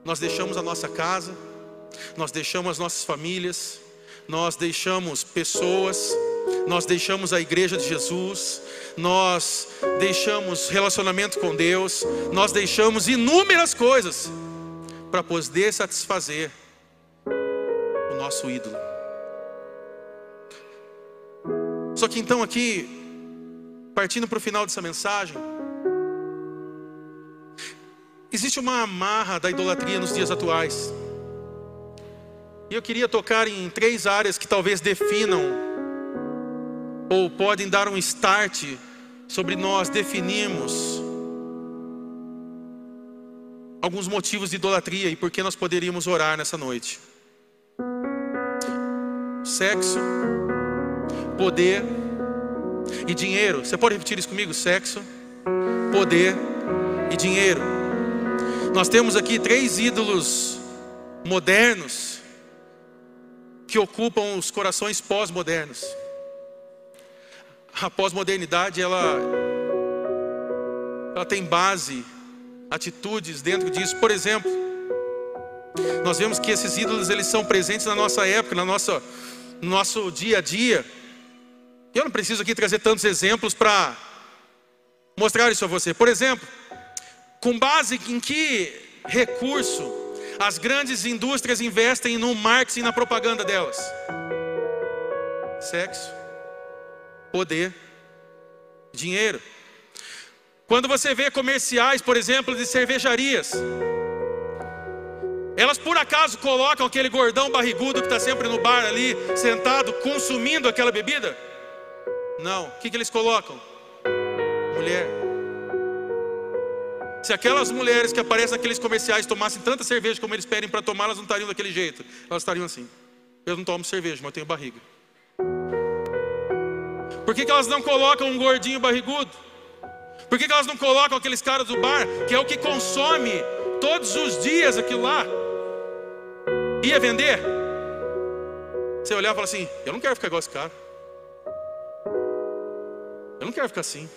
nós deixamos a nossa casa, nós deixamos as nossas famílias, nós deixamos pessoas, nós deixamos a igreja de Jesus, nós deixamos relacionamento com Deus, nós deixamos inúmeras coisas para poder satisfazer o nosso ídolo. Só que então aqui partindo para o final dessa mensagem, existe uma amarra da idolatria nos dias atuais. E eu queria tocar em três áreas que talvez definam ou podem dar um start sobre nós definirmos alguns motivos de idolatria e por que nós poderíamos orar nessa noite. Sexo, poder e dinheiro. Você pode repetir isso comigo? Sexo, poder e dinheiro. Nós temos aqui três ídolos modernos que ocupam os corações pós-modernos. A pós-modernidade ela ela tem base, atitudes dentro disso. Por exemplo, nós vemos que esses ídolos eles são presentes na nossa época, na nossa no nosso dia a dia. Eu não preciso aqui trazer tantos exemplos para mostrar isso a você. Por exemplo, com base em que recurso as grandes indústrias investem no marketing e na propaganda delas? Sexo, poder, dinheiro. Quando você vê comerciais, por exemplo, de cervejarias, elas por acaso colocam aquele gordão barrigudo que está sempre no bar ali, sentado, consumindo aquela bebida? Não. O que, que eles colocam? Mulher. Se aquelas mulheres que aparecem naqueles comerciais tomassem tanta cerveja como eles pedem para tomar, elas não estariam daquele jeito. Elas estariam assim. Eu não tomo cerveja, mas eu tenho barriga. Por que, que elas não colocam um gordinho barrigudo? Por que, que elas não colocam aqueles caras do bar, que é o que consome todos os dias aquilo lá? Ia vender? Você olhar e falar assim: Eu não quero ficar igual esse cara. Eu não quero ficar assim.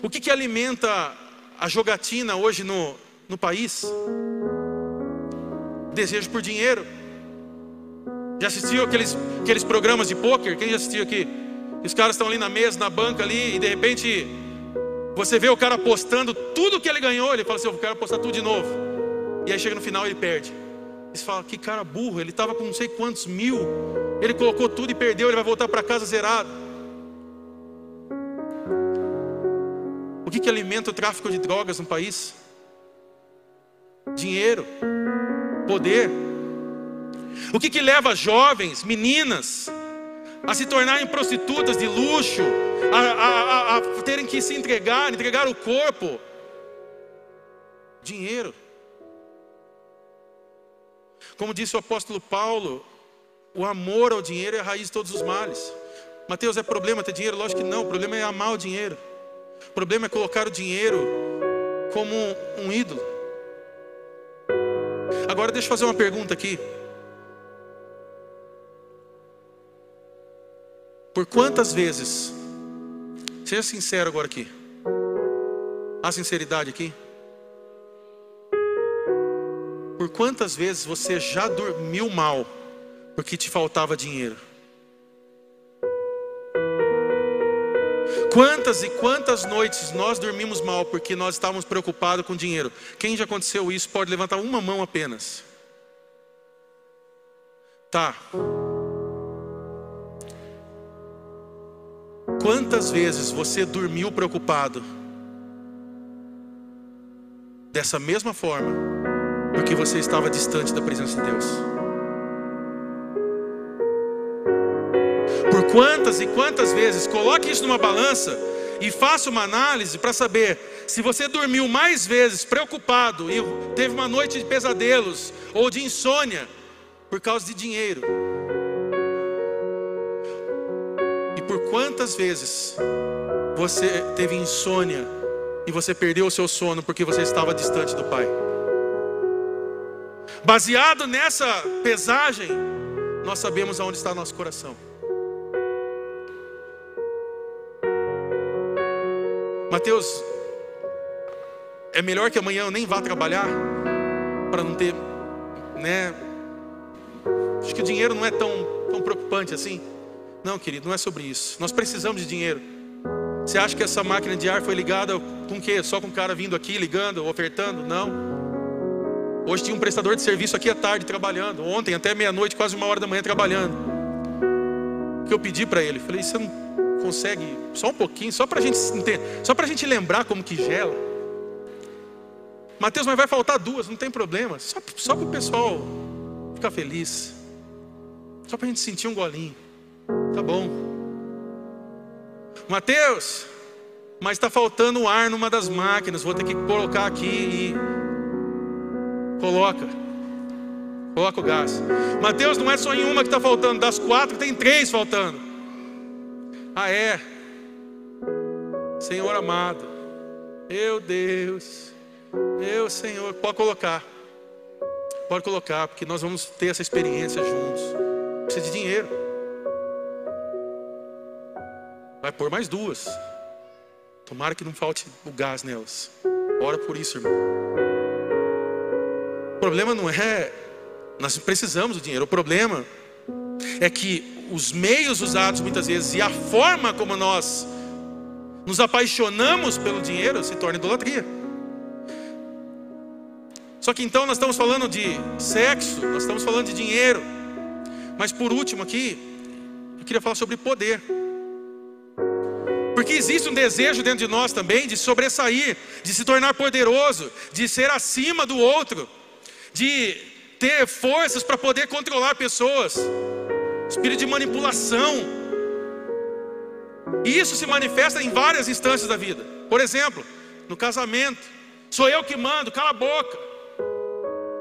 O que, que alimenta a jogatina hoje no, no país? Desejo por dinheiro. Já assistiu aqueles, aqueles programas de pôquer? Quem já assistiu aqui? Os caras estão ali na mesa, na banca ali, e de repente você vê o cara apostando tudo que ele ganhou, ele fala assim: Eu quero apostar tudo de novo. E aí chega no final ele perde. Você fala: Que cara burro, ele estava com não sei quantos mil ele colocou tudo e perdeu, ele vai voltar para casa zerado. O que, que alimenta o tráfico de drogas no país? Dinheiro, poder. O que, que leva jovens, meninas, a se tornarem prostitutas de luxo, a, a, a, a terem que se entregar, entregar o corpo? Dinheiro. Como disse o apóstolo Paulo, o amor ao dinheiro é a raiz de todos os males. Mateus, é problema ter dinheiro? Lógico que não. O problema é amar o dinheiro. O problema é colocar o dinheiro como um, um ídolo. Agora deixa eu fazer uma pergunta aqui. Por quantas vezes, seja sincero agora aqui, há sinceridade aqui? Por quantas vezes você já dormiu mal porque te faltava dinheiro? Quantas e quantas noites nós dormimos mal porque nós estávamos preocupados com dinheiro? Quem já aconteceu isso pode levantar uma mão apenas. Tá. Quantas vezes você dormiu preocupado? Dessa mesma forma, porque você estava distante da presença de Deus. Por quantas e quantas vezes, coloque isso numa balança e faça uma análise para saber se você dormiu mais vezes preocupado e teve uma noite de pesadelos ou de insônia por causa de dinheiro. Quantas vezes você teve insônia e você perdeu o seu sono porque você estava distante do Pai. Baseado nessa pesagem, nós sabemos aonde está nosso coração. Mateus, é melhor que amanhã eu nem vá trabalhar para não ter, né? Acho que o dinheiro não é tão, tão preocupante assim. Não, querido, não é sobre isso. Nós precisamos de dinheiro. Você acha que essa máquina de ar foi ligada com o quê? Só com o cara vindo aqui, ligando, ofertando? Não. Hoje tinha um prestador de serviço aqui à tarde trabalhando. Ontem, até meia-noite, quase uma hora da manhã trabalhando. O que eu pedi para ele? Falei, você não consegue só um pouquinho, só para a gente entender, só para a gente lembrar como que gela. Mateus, mas vai faltar duas, não tem problema. Só, só para o pessoal ficar feliz. Só para a gente sentir um golinho. Tá bom. Mateus, mas está faltando ar numa das máquinas. Vou ter que colocar aqui e. Coloca. Coloca o gás. Mateus, não é só em uma que está faltando. Das quatro, tem três faltando. Ah, é? Senhor amado, meu Deus, meu Senhor, pode colocar, pode colocar, porque nós vamos ter essa experiência juntos. Precisa de dinheiro, vai pôr mais duas. Tomara que não falte o gás nelas. Ora por isso, irmão. O problema não é, nós precisamos do dinheiro, o problema é que os meios usados muitas vezes e a forma como nós nos apaixonamos pelo dinheiro se torna idolatria. Só que então nós estamos falando de sexo, nós estamos falando de dinheiro. Mas por último aqui, eu queria falar sobre poder. Porque existe um desejo dentro de nós também de sobressair, de se tornar poderoso, de ser acima do outro, de ter forças para poder controlar pessoas espírito de manipulação. E isso se manifesta em várias instâncias da vida. Por exemplo, no casamento, sou eu que mando, cala a boca.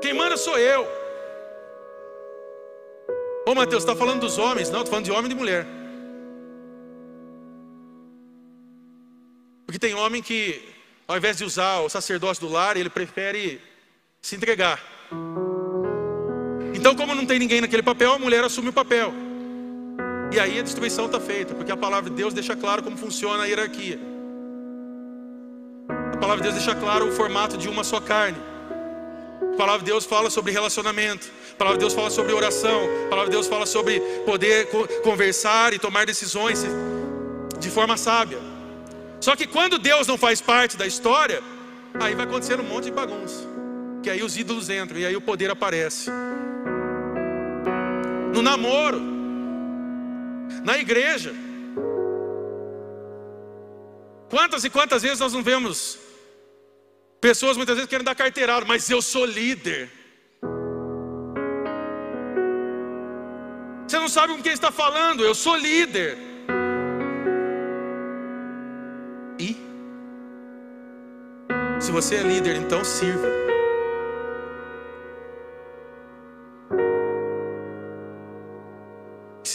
Quem manda sou eu. Ô Mateus, está falando dos homens? Não, estou falando de homem e de mulher. Porque tem homem que, ao invés de usar o sacerdócio do lar, ele prefere se entregar. Então, como não tem ninguém naquele papel, a mulher assume o papel. E aí a destruição está feita, porque a palavra de Deus deixa claro como funciona a hierarquia. A palavra de Deus deixa claro o formato de uma só carne. A palavra de Deus fala sobre relacionamento. A palavra de Deus fala sobre oração. A palavra de Deus fala sobre poder conversar e tomar decisões de forma sábia. Só que quando Deus não faz parte da história, aí vai acontecer um monte de bagunça. Que aí os ídolos entram e aí o poder aparece no namoro, na igreja. Quantas e quantas vezes nós não vemos pessoas muitas vezes querendo dar carteirada, mas eu sou líder. Você não sabe com quem está falando, eu sou líder. E se você é líder, então sirva.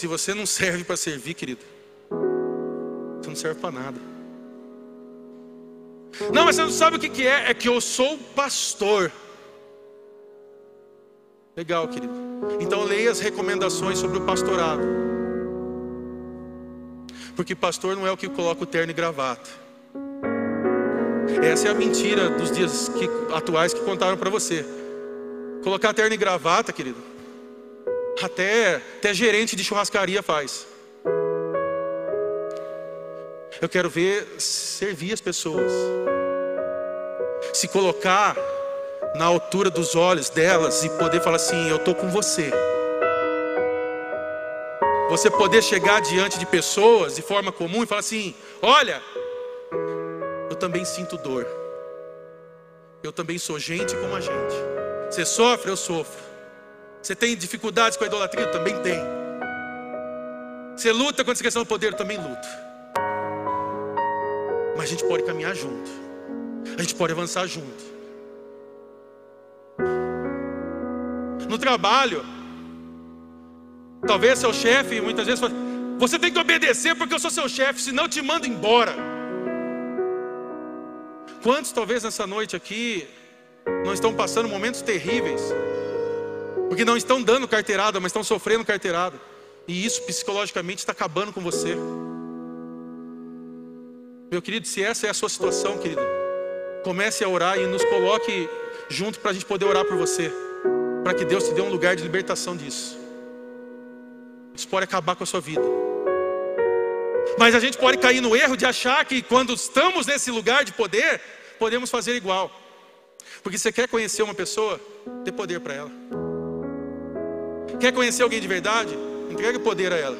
se você não serve para servir, querido, você não serve para nada. Não, mas você não sabe o que, que é? É que eu sou pastor. Legal, querido. Então leia as recomendações sobre o pastorado. Porque pastor não é o que coloca o terno e gravata. Essa é a mentira dos dias que, atuais que contaram para você. Colocar terno e gravata, querido. Até, até gerente de churrascaria faz. Eu quero ver servir as pessoas. Se colocar na altura dos olhos delas e poder falar assim: Eu estou com você. Você poder chegar diante de pessoas de forma comum e falar assim: Olha, também sinto dor. Eu também sou gente como a gente. Você sofre, eu sofro. Você tem dificuldades com a idolatria? Eu também tenho. Você luta contra essa questão do poder? Eu também luto. Mas a gente pode caminhar junto. A gente pode avançar junto. No trabalho, talvez seu chefe muitas vezes fala: Você tem que obedecer porque eu sou seu chefe, senão eu te mando embora. Quantos talvez nessa noite aqui não estão passando momentos terríveis, porque não estão dando carteirada, mas estão sofrendo carteirada, e isso psicologicamente está acabando com você. Meu querido, se essa é a sua situação, querido, comece a orar e nos coloque junto para a gente poder orar por você, para que Deus te dê um lugar de libertação disso. Isso pode acabar com a sua vida. Mas a gente pode cair no erro de achar que quando estamos nesse lugar de poder, podemos fazer igual. Porque você quer conhecer uma pessoa, dê poder para ela. Quer conhecer alguém de verdade? Entregue poder a ela.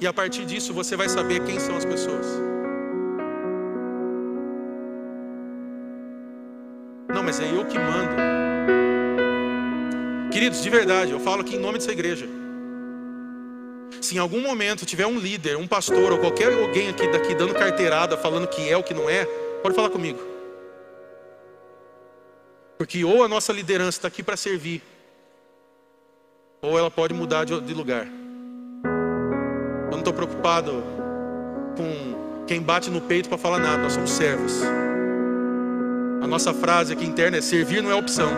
E a partir disso você vai saber quem são as pessoas. Não, mas é eu que mando. Queridos, de verdade, eu falo aqui em nome dessa igreja. Se em algum momento tiver um líder, um pastor ou qualquer alguém aqui daqui dando carteirada, falando que é o que não é, pode falar comigo. Porque ou a nossa liderança está aqui para servir, ou ela pode mudar de lugar. Eu não estou preocupado com quem bate no peito para falar nada, nós somos servos. A nossa frase aqui interna é: servir não é opção.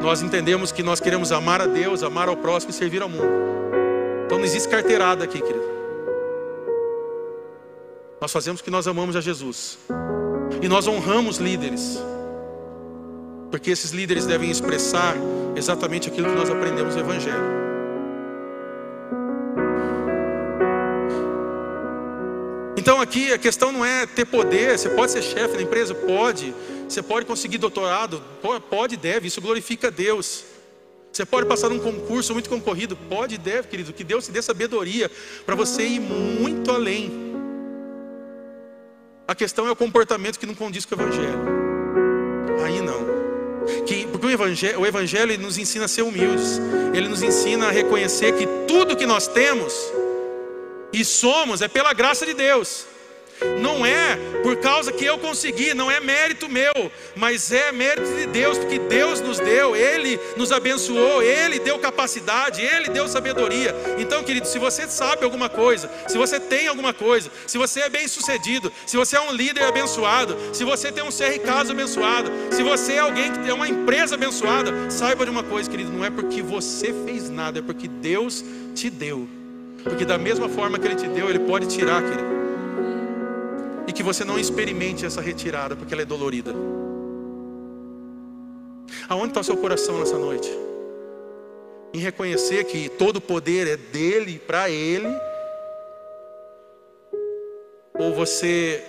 Nós entendemos que nós queremos amar a Deus, amar ao próximo e servir ao mundo. Então não existe carteirada aqui, querido. Nós fazemos o que nós amamos a Jesus. E nós honramos líderes. Porque esses líderes devem expressar exatamente aquilo que nós aprendemos no Evangelho. Então aqui a questão não é ter poder, você pode ser chefe da empresa, pode, você pode conseguir doutorado, pode deve, isso glorifica a Deus. Você pode passar num concurso muito concorrido, pode e deve, querido, que Deus te dê sabedoria para você ir muito além. A questão é o comportamento que não condiz com o Evangelho. Aí não. Que, porque o Evangelho, o evangelho nos ensina a ser humildes, ele nos ensina a reconhecer que tudo que nós temos e somos é pela graça de Deus. Não é por causa que eu consegui, não é mérito meu, mas é mérito de Deus, porque Deus nos deu, Ele nos abençoou, Ele deu capacidade, Ele deu sabedoria. Então, querido, se você sabe alguma coisa, se você tem alguma coisa, se você é bem sucedido, se você é um líder abençoado, se você tem um CR Casa abençoado, se você é alguém que tem uma empresa abençoada, saiba de uma coisa, querido, não é porque você fez nada, é porque Deus te deu. Porque da mesma forma que Ele te deu, Ele pode tirar, querido e que você não experimente essa retirada, porque ela é dolorida. Aonde está o seu coração nessa noite? Em reconhecer que todo o poder é dele, para ele? Ou você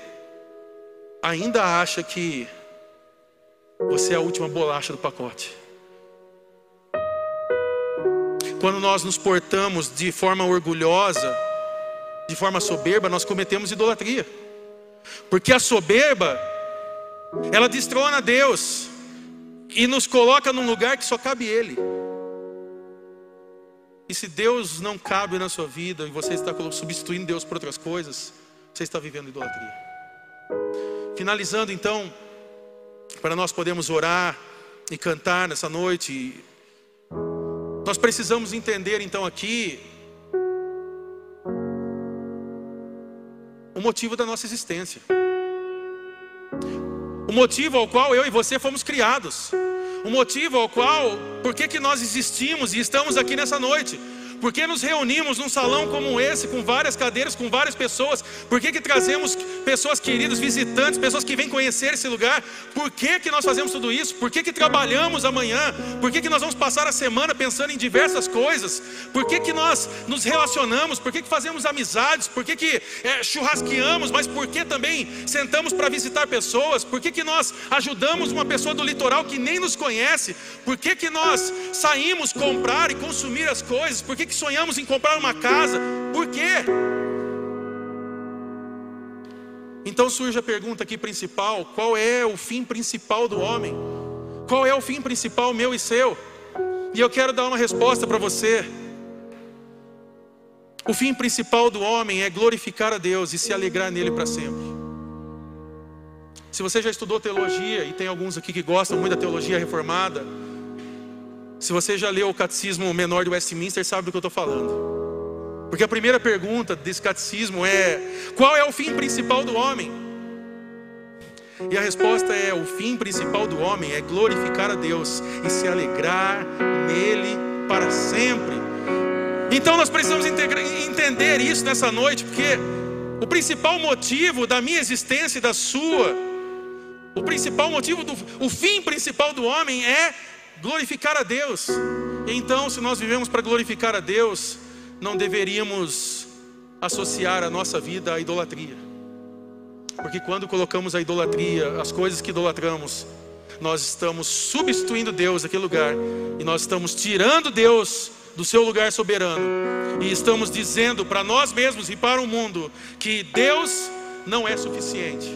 ainda acha que você é a última bolacha do pacote? Quando nós nos portamos de forma orgulhosa, de forma soberba, nós cometemos idolatria. Porque a soberba, ela destrona Deus e nos coloca num lugar que só cabe Ele. E se Deus não cabe na sua vida e você está substituindo Deus por outras coisas, você está vivendo idolatria. Finalizando então, para nós podermos orar e cantar nessa noite, nós precisamos entender então aqui motivo da nossa existência. O motivo ao qual eu e você fomos criados. O motivo ao qual, por que, que nós existimos e estamos aqui nessa noite. Por que nos reunimos num salão como esse, com várias cadeiras, com várias pessoas? Por que, que trazemos pessoas queridas, visitantes, pessoas que vêm conhecer esse lugar. Por que, que nós fazemos tudo isso? Por que, que trabalhamos amanhã? Por que, que nós vamos passar a semana pensando em diversas coisas? Por que, que nós nos relacionamos? Por que, que fazemos amizades? Por que, que é, churrasqueamos? Mas por que também sentamos para visitar pessoas? Por que, que nós ajudamos uma pessoa do litoral que nem nos conhece? Por que, que nós saímos comprar e consumir as coisas? Por que, que sonhamos em comprar uma casa? Por quê? Então surge a pergunta aqui principal: qual é o fim principal do homem? Qual é o fim principal meu e seu? E eu quero dar uma resposta para você. O fim principal do homem é glorificar a Deus e se alegrar nele para sempre. Se você já estudou teologia, e tem alguns aqui que gostam muito da teologia reformada, se você já leu o catecismo menor de Westminster, sabe do que eu estou falando. Porque a primeira pergunta desse catecismo é: qual é o fim principal do homem? E a resposta é: o fim principal do homem é glorificar a Deus e se alegrar nele para sempre. Então nós precisamos entender isso nessa noite, porque o principal motivo da minha existência e da sua, o principal motivo, do, o fim principal do homem é glorificar a Deus. Então, se nós vivemos para glorificar a Deus, não deveríamos associar a nossa vida à idolatria. Porque quando colocamos a idolatria, as coisas que idolatramos, nós estamos substituindo Deus naquele lugar e nós estamos tirando Deus do seu lugar soberano e estamos dizendo para nós mesmos e para o mundo que Deus não é suficiente.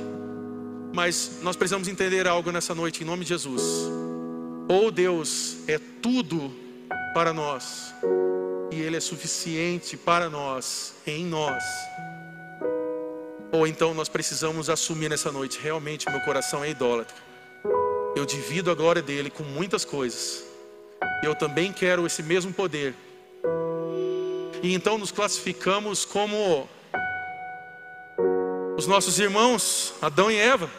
Mas nós precisamos entender algo nessa noite em nome de Jesus. Ou Deus é tudo para nós, e Ele é suficiente para nós, em nós. Ou então nós precisamos assumir nessa noite: realmente meu coração é idólatra. Eu divido a glória dele com muitas coisas. Eu também quero esse mesmo poder. E então nos classificamos como os nossos irmãos, Adão e Eva.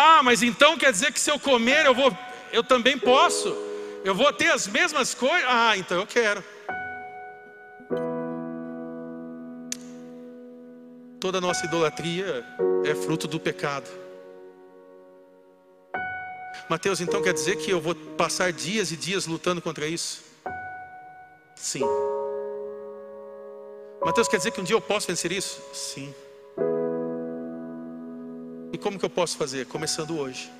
Ah, mas então quer dizer que se eu comer eu vou, eu também posso. Eu vou ter as mesmas coisas? Ah, então eu quero. Toda nossa idolatria é fruto do pecado. Mateus, então quer dizer que eu vou passar dias e dias lutando contra isso? Sim. Mateus, quer dizer que um dia eu posso vencer isso? Sim. E como que eu posso fazer? Começando hoje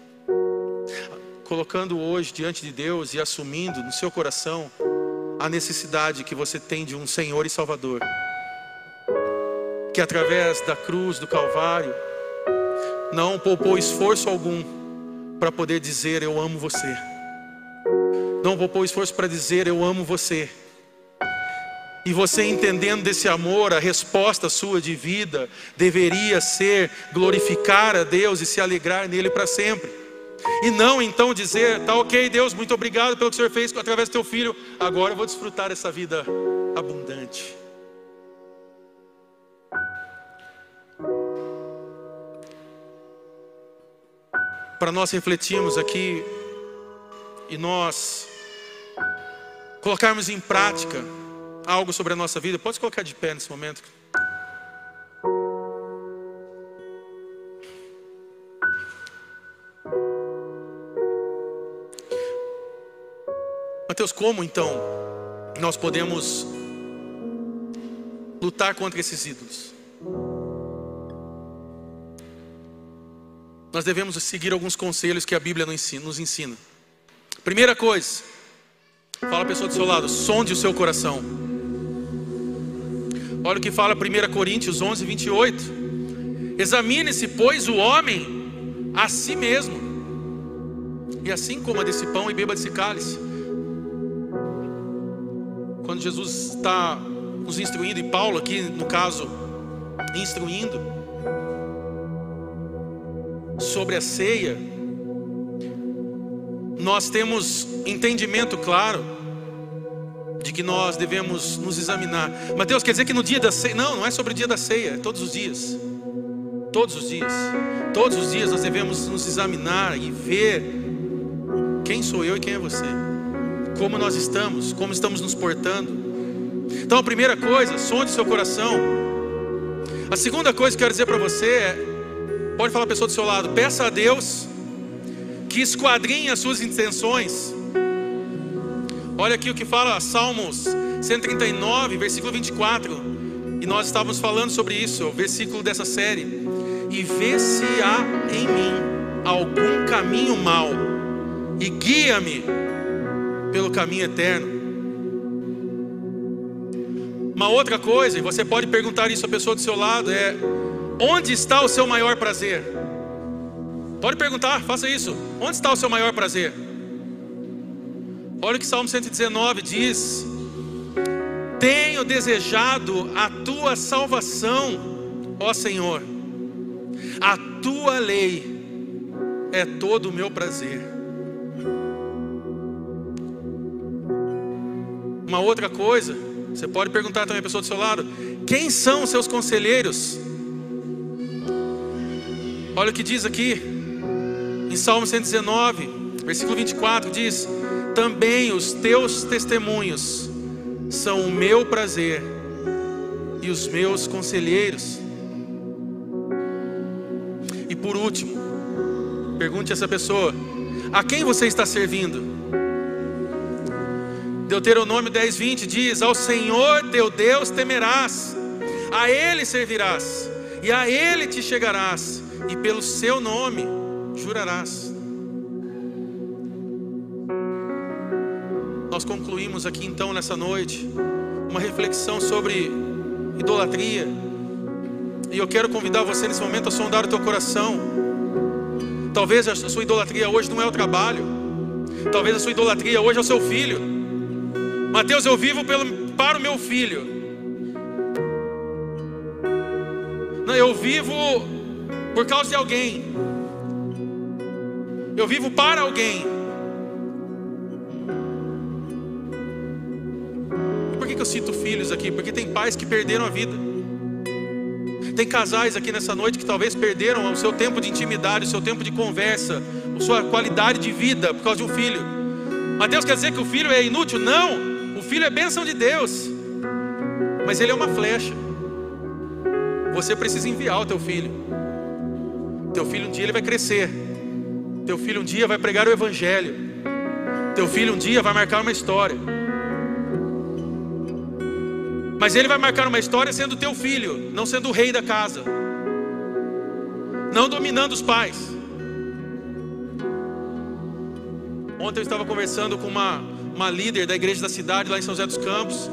colocando hoje diante de Deus e assumindo no seu coração a necessidade que você tem de um Senhor e Salvador, que através da cruz do Calvário não poupou esforço algum para poder dizer eu amo você, não poupou esforço para dizer eu amo você. E você entendendo desse amor, a resposta sua de vida deveria ser glorificar a Deus e se alegrar nele para sempre. E não então dizer, tá ok, Deus, muito obrigado pelo que o Senhor fez através do teu filho, agora eu vou desfrutar essa vida abundante. Para nós refletirmos aqui e nós colocarmos em prática algo sobre a nossa vida, pode colocar de pé nesse momento. Mateus, como então nós podemos lutar contra esses ídolos? Nós devemos seguir alguns conselhos que a Bíblia nos ensina. Primeira coisa, fala a pessoa do seu lado, sonde o seu coração. Olha o que fala 1 Coríntios 11, 28. Examine-se, pois, o homem a si mesmo, e assim coma desse pão e beba desse cálice. Quando Jesus está nos instruindo, e Paulo aqui, no caso, instruindo sobre a ceia, nós temos entendimento claro de que nós devemos nos examinar. Mateus quer dizer que no dia da ceia, não, não é sobre o dia da ceia, é todos os dias. Todos os dias. Todos os dias nós devemos nos examinar e ver quem sou eu e quem é você como nós estamos, como estamos nos portando. Então, a primeira coisa, sonde seu coração. A segunda coisa que eu quero dizer para você é: pode falar a pessoa do seu lado, peça a Deus que esquadrinhe as suas intenções. Olha aqui o que fala Salmos 139, versículo 24. E nós estávamos falando sobre isso, o versículo dessa série. E vê se há em mim algum caminho mau, e guia-me pelo caminho eterno. Uma outra coisa, e você pode perguntar isso à pessoa do seu lado, é: onde está o seu maior prazer? Pode perguntar, faça isso. Onde está o seu maior prazer? Olha o que Salmo 119 diz: Tenho desejado a tua salvação, ó Senhor, a tua lei é todo o meu prazer. Uma outra coisa, você pode perguntar também a pessoa do seu lado: quem são os seus conselheiros? Olha o que diz aqui, em Salmo 119, versículo 24: diz: Também os teus testemunhos são o meu prazer e os meus conselheiros. E por último, pergunte a essa pessoa: a quem você está servindo? Deuteronômio 10, 20 diz: Ao Senhor teu Deus temerás, a Ele servirás, e a Ele te chegarás, e pelo seu nome jurarás. Nós concluímos aqui então nessa noite uma reflexão sobre idolatria, e eu quero convidar você nesse momento a sondar o teu coração. Talvez a sua idolatria hoje não é o trabalho, talvez a sua idolatria hoje é o seu filho. Mateus, eu vivo pelo, para o meu filho. Não, eu vivo por causa de alguém. Eu vivo para alguém. Cito filhos aqui? Porque tem pais que perderam a vida. Tem casais aqui nessa noite que talvez perderam o seu tempo de intimidade, o seu tempo de conversa, a sua qualidade de vida por causa de um filho. Mateus quer dizer que o filho é inútil? Não filho é bênção de Deus, mas ele é uma flecha. Você precisa enviar o teu filho. Teu filho um dia ele vai crescer. Teu filho um dia vai pregar o evangelho. Teu filho um dia vai marcar uma história. Mas ele vai marcar uma história sendo teu filho, não sendo o rei da casa. Não dominando os pais. Ontem eu estava conversando com uma uma líder da igreja da cidade, lá em São José dos Campos.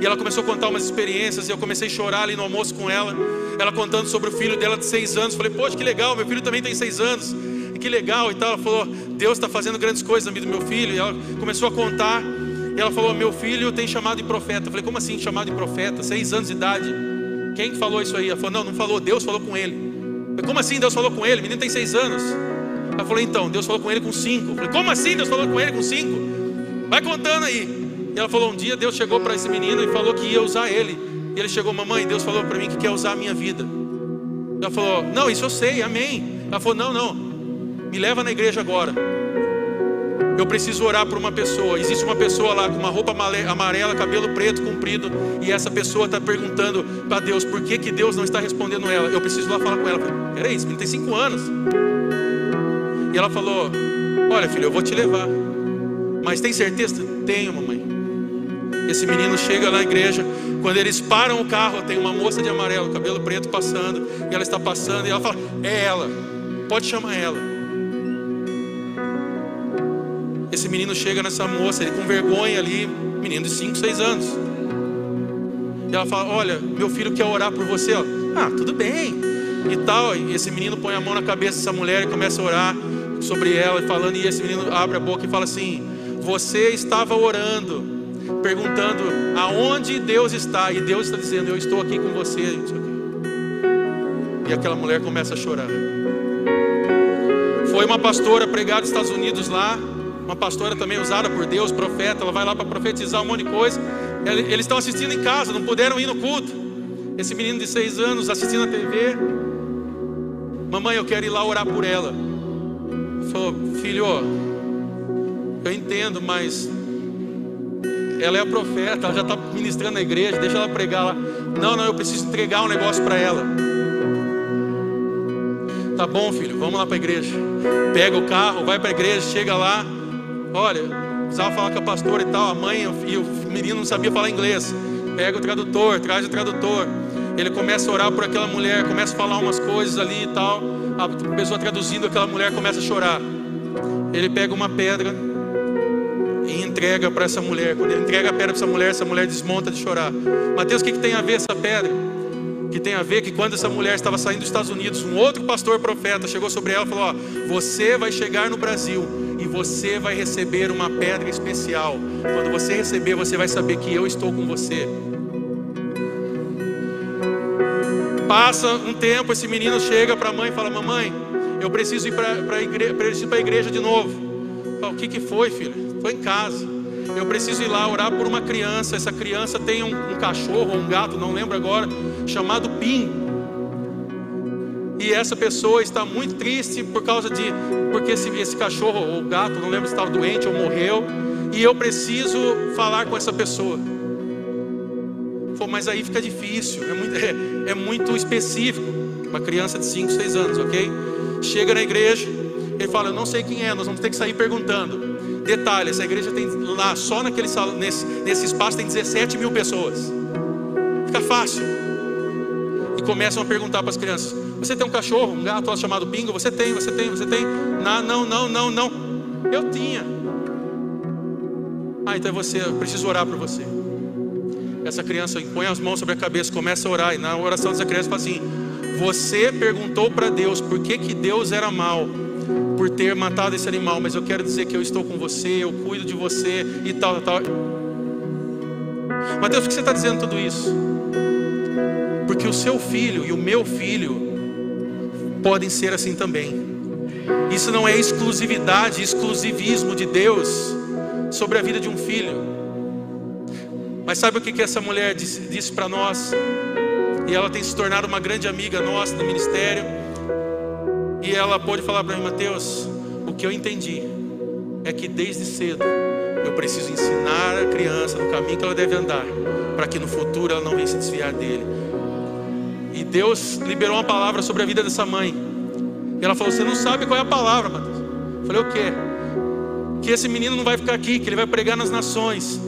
E ela começou a contar umas experiências, e eu comecei a chorar ali no almoço com ela. Ela contando sobre o filho dela de seis anos. Falei, poxa, que legal, meu filho também tem seis anos. Que legal e tal. Ela falou, Deus está fazendo grandes coisas na vida do meu filho. E ela começou a contar. Ela falou, meu filho tem chamado de profeta. Eu falei, como assim chamado de profeta? Seis anos de idade. Quem falou isso aí? Ela falou, não, não falou, Deus falou com ele. Eu falei, como assim Deus falou com ele? O menino tem seis anos. Ela falou, então, Deus falou com ele com cinco. Eu falei, como assim Deus falou com ele com cinco? Vai contando aí. E ela falou: um dia Deus chegou para esse menino e falou que ia usar ele. E ele chegou, mamãe, Deus falou para mim que quer usar a minha vida. Ela falou: não, isso eu sei, amém. Ela falou: não, não, me leva na igreja agora. Eu preciso orar por uma pessoa. Existe uma pessoa lá com uma roupa amarela, cabelo preto, comprido, e essa pessoa está perguntando para Deus por que, que Deus não está respondendo ela. Eu preciso lá falar com ela. Peraí, menino tem cinco anos. E ela falou: Olha, filho, eu vou te levar. Mas tem certeza? Tenho, mamãe. Esse menino chega na igreja, quando eles param o carro, tem uma moça de amarelo, cabelo preto passando, e ela está passando, e ela fala: É ela, pode chamar ela. Esse menino chega nessa moça, ele com vergonha ali, menino de 5, 6 anos. E ela fala: Olha, meu filho quer orar por você. Ó. Ah, tudo bem. E tal. E esse menino põe a mão na cabeça dessa mulher e começa a orar sobre ela, falando. E esse menino abre a boca e fala assim: você estava orando, perguntando aonde Deus está, e Deus está dizendo: Eu estou aqui com você. E aquela mulher começa a chorar. Foi uma pastora pregada nos Estados Unidos lá, uma pastora também usada por Deus, profeta. Ela vai lá para profetizar um monte de coisa. Eles estão assistindo em casa, não puderam ir no culto. Esse menino de seis anos assistindo a TV. Mamãe, eu quero ir lá orar por ela. Falou, filho, eu entendo, mas ela é a profeta, ela já está ministrando na igreja, deixa ela pregar lá. Não, não, eu preciso entregar um negócio para ela. Tá bom, filho, vamos lá para a igreja. Pega o carro, vai para a igreja, chega lá. Olha, precisava falar com a pastora e tal. A mãe e o menino não sabia falar inglês. Pega o tradutor, traz o tradutor. Ele começa a orar por aquela mulher, começa a falar umas coisas ali e tal. A pessoa traduzindo, aquela mulher começa a chorar. Ele pega uma pedra e entrega para essa mulher. Quando ele entrega a pedra para essa mulher, essa mulher desmonta de chorar. Mateus, o que, que tem a ver essa pedra? Que tem a ver que quando essa mulher estava saindo dos Estados Unidos, um outro pastor profeta chegou sobre ela e falou: ó, Você vai chegar no Brasil e você vai receber uma pedra especial. Quando você receber, você vai saber que eu estou com você. Passa um tempo, esse menino chega para a mãe e fala: Mamãe, eu preciso ir para a igreja, igreja de novo. Fala, o que, que foi, filho? Foi em casa. Eu preciso ir lá orar por uma criança. Essa criança tem um, um cachorro ou um gato, não lembro agora, chamado Pim. E essa pessoa está muito triste por causa de porque esse, esse cachorro ou gato, não lembro se estava doente ou morreu. E eu preciso falar com essa pessoa. Pô, mas aí fica difícil, é muito, é, é muito específico. Uma criança de 5, 6 anos, ok? Chega na igreja, ele fala: Eu não sei quem é, nós vamos ter que sair perguntando. Detalhe, essa igreja tem lá, só naquele salão, nesse, nesse espaço tem 17 mil pessoas. Fica fácil. E começam a perguntar para as crianças: Você tem um cachorro, um gato chamado Pingo? Você tem, você tem, você tem? Não, não, não, não, não. Eu tinha. Ah, então é você, eu preciso orar por você. Essa criança põe as mãos sobre a cabeça, começa a orar, e na oração dessa criança fala assim: Você perguntou para Deus por que, que Deus era mal por ter matado esse animal, mas eu quero dizer que eu estou com você, eu cuido de você e tal, tal. Mateus, por que você está dizendo tudo isso? Porque o seu filho e o meu filho podem ser assim também. Isso não é exclusividade, exclusivismo de Deus sobre a vida de um filho. Mas sabe o que, que essa mulher disse, disse para nós? E ela tem se tornado uma grande amiga nossa no ministério. E ela pôde falar para mim, Mateus, o que eu entendi é que desde cedo eu preciso ensinar a criança no caminho que ela deve andar, para que no futuro ela não venha se desviar dele. E Deus liberou uma palavra sobre a vida dessa mãe. E ela falou: Você não sabe qual é a palavra, Mateus. Eu falei: O quê? Que esse menino não vai ficar aqui, que ele vai pregar nas nações.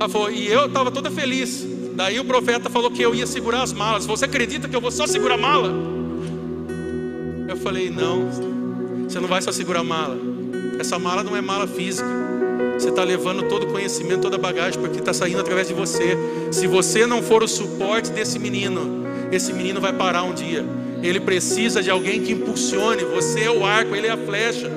Ela falou: E eu estava toda feliz. Daí o profeta falou que eu ia segurar as malas. Você acredita que eu vou só segurar a mala? Eu falei: Não, você não vai só segurar a mala. Essa mala não é mala física. Você está levando todo o conhecimento, toda a bagagem, porque está saindo através de você. Se você não for o suporte desse menino, esse menino vai parar um dia. Ele precisa de alguém que impulsione. Você é o arco, ele é a flecha.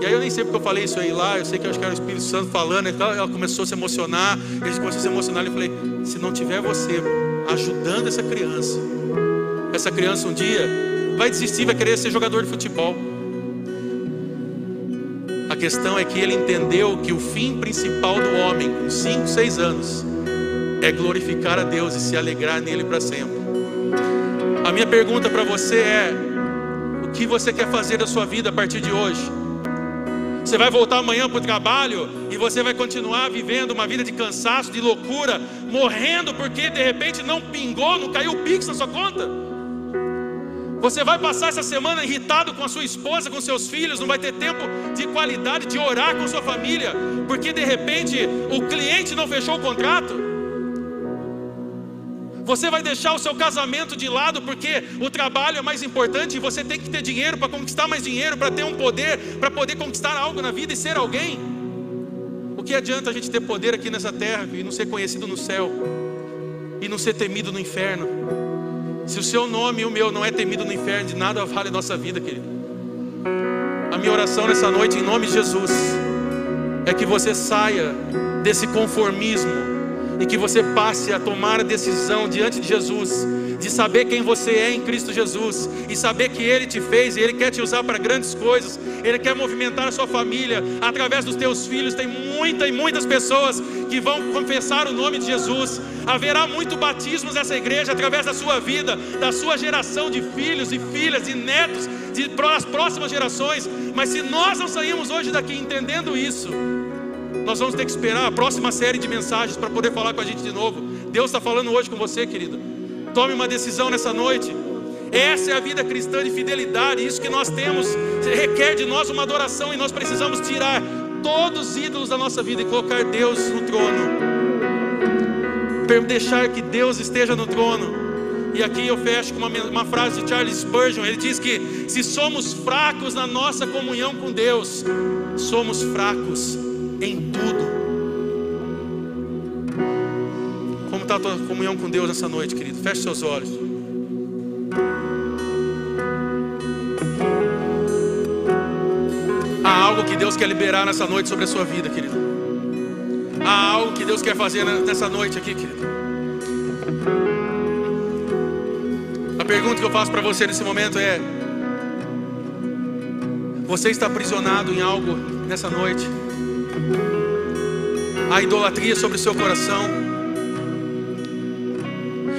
E aí eu nem sei porque eu falei isso aí lá, eu sei que eu acho que era o Espírito Santo falando, ela começou a se emocionar, ele começou a se emocionar, eu falei, se não tiver você ajudando essa criança, essa criança um dia vai desistir, vai querer ser jogador de futebol. A questão é que ele entendeu que o fim principal do homem, com 5, 6 anos, é glorificar a Deus e se alegrar nele para sempre. A minha pergunta para você é: o que você quer fazer da sua vida a partir de hoje? Você vai voltar amanhã para o trabalho e você vai continuar vivendo uma vida de cansaço, de loucura, morrendo porque de repente não pingou, não caiu o pix na sua conta? Você vai passar essa semana irritado com a sua esposa, com seus filhos, não vai ter tempo de qualidade de orar com sua família, porque de repente o cliente não fechou o contrato. Você vai deixar o seu casamento de lado porque o trabalho é mais importante e você tem que ter dinheiro para conquistar mais dinheiro, para ter um poder, para poder conquistar algo na vida e ser alguém. O que adianta a gente ter poder aqui nessa terra e não ser conhecido no céu e não ser temido no inferno? Se o seu nome e o meu não é temido no inferno, de nada vale a nossa vida, querido. A minha oração nessa noite, em nome de Jesus, é que você saia desse conformismo e que você passe a tomar a decisão diante de Jesus de saber quem você é em Cristo Jesus e saber que Ele te fez e Ele quer te usar para grandes coisas, Ele quer movimentar a sua família através dos teus filhos. Tem muita e muitas pessoas que vão confessar o nome de Jesus. Haverá muito batismos nessa igreja através da sua vida, da sua geração de filhos e filhas e netos, de, das próximas gerações. Mas se nós não saímos hoje daqui entendendo isso, Nós vamos ter que esperar a próxima série de mensagens para poder falar com a gente de novo. Deus está falando hoje com você, querido. Tome uma decisão nessa noite. Essa é a vida cristã de fidelidade. Isso que nós temos requer de nós uma adoração e nós precisamos tirar todos os ídolos da nossa vida e colocar Deus no trono. Deixar que Deus esteja no trono. E aqui eu fecho com uma, uma, frase de Charles Spurgeon. Ele diz que se somos fracos na nossa comunhão com Deus, somos fracos em tudo. Está a tua comunhão com Deus nessa noite, querido? Feche seus olhos. Há algo que Deus quer liberar nessa noite sobre a sua vida, querido. Há algo que Deus quer fazer nessa noite aqui, querido. A pergunta que eu faço para você nesse momento é: Você está aprisionado em algo nessa noite? A idolatria sobre o seu coração?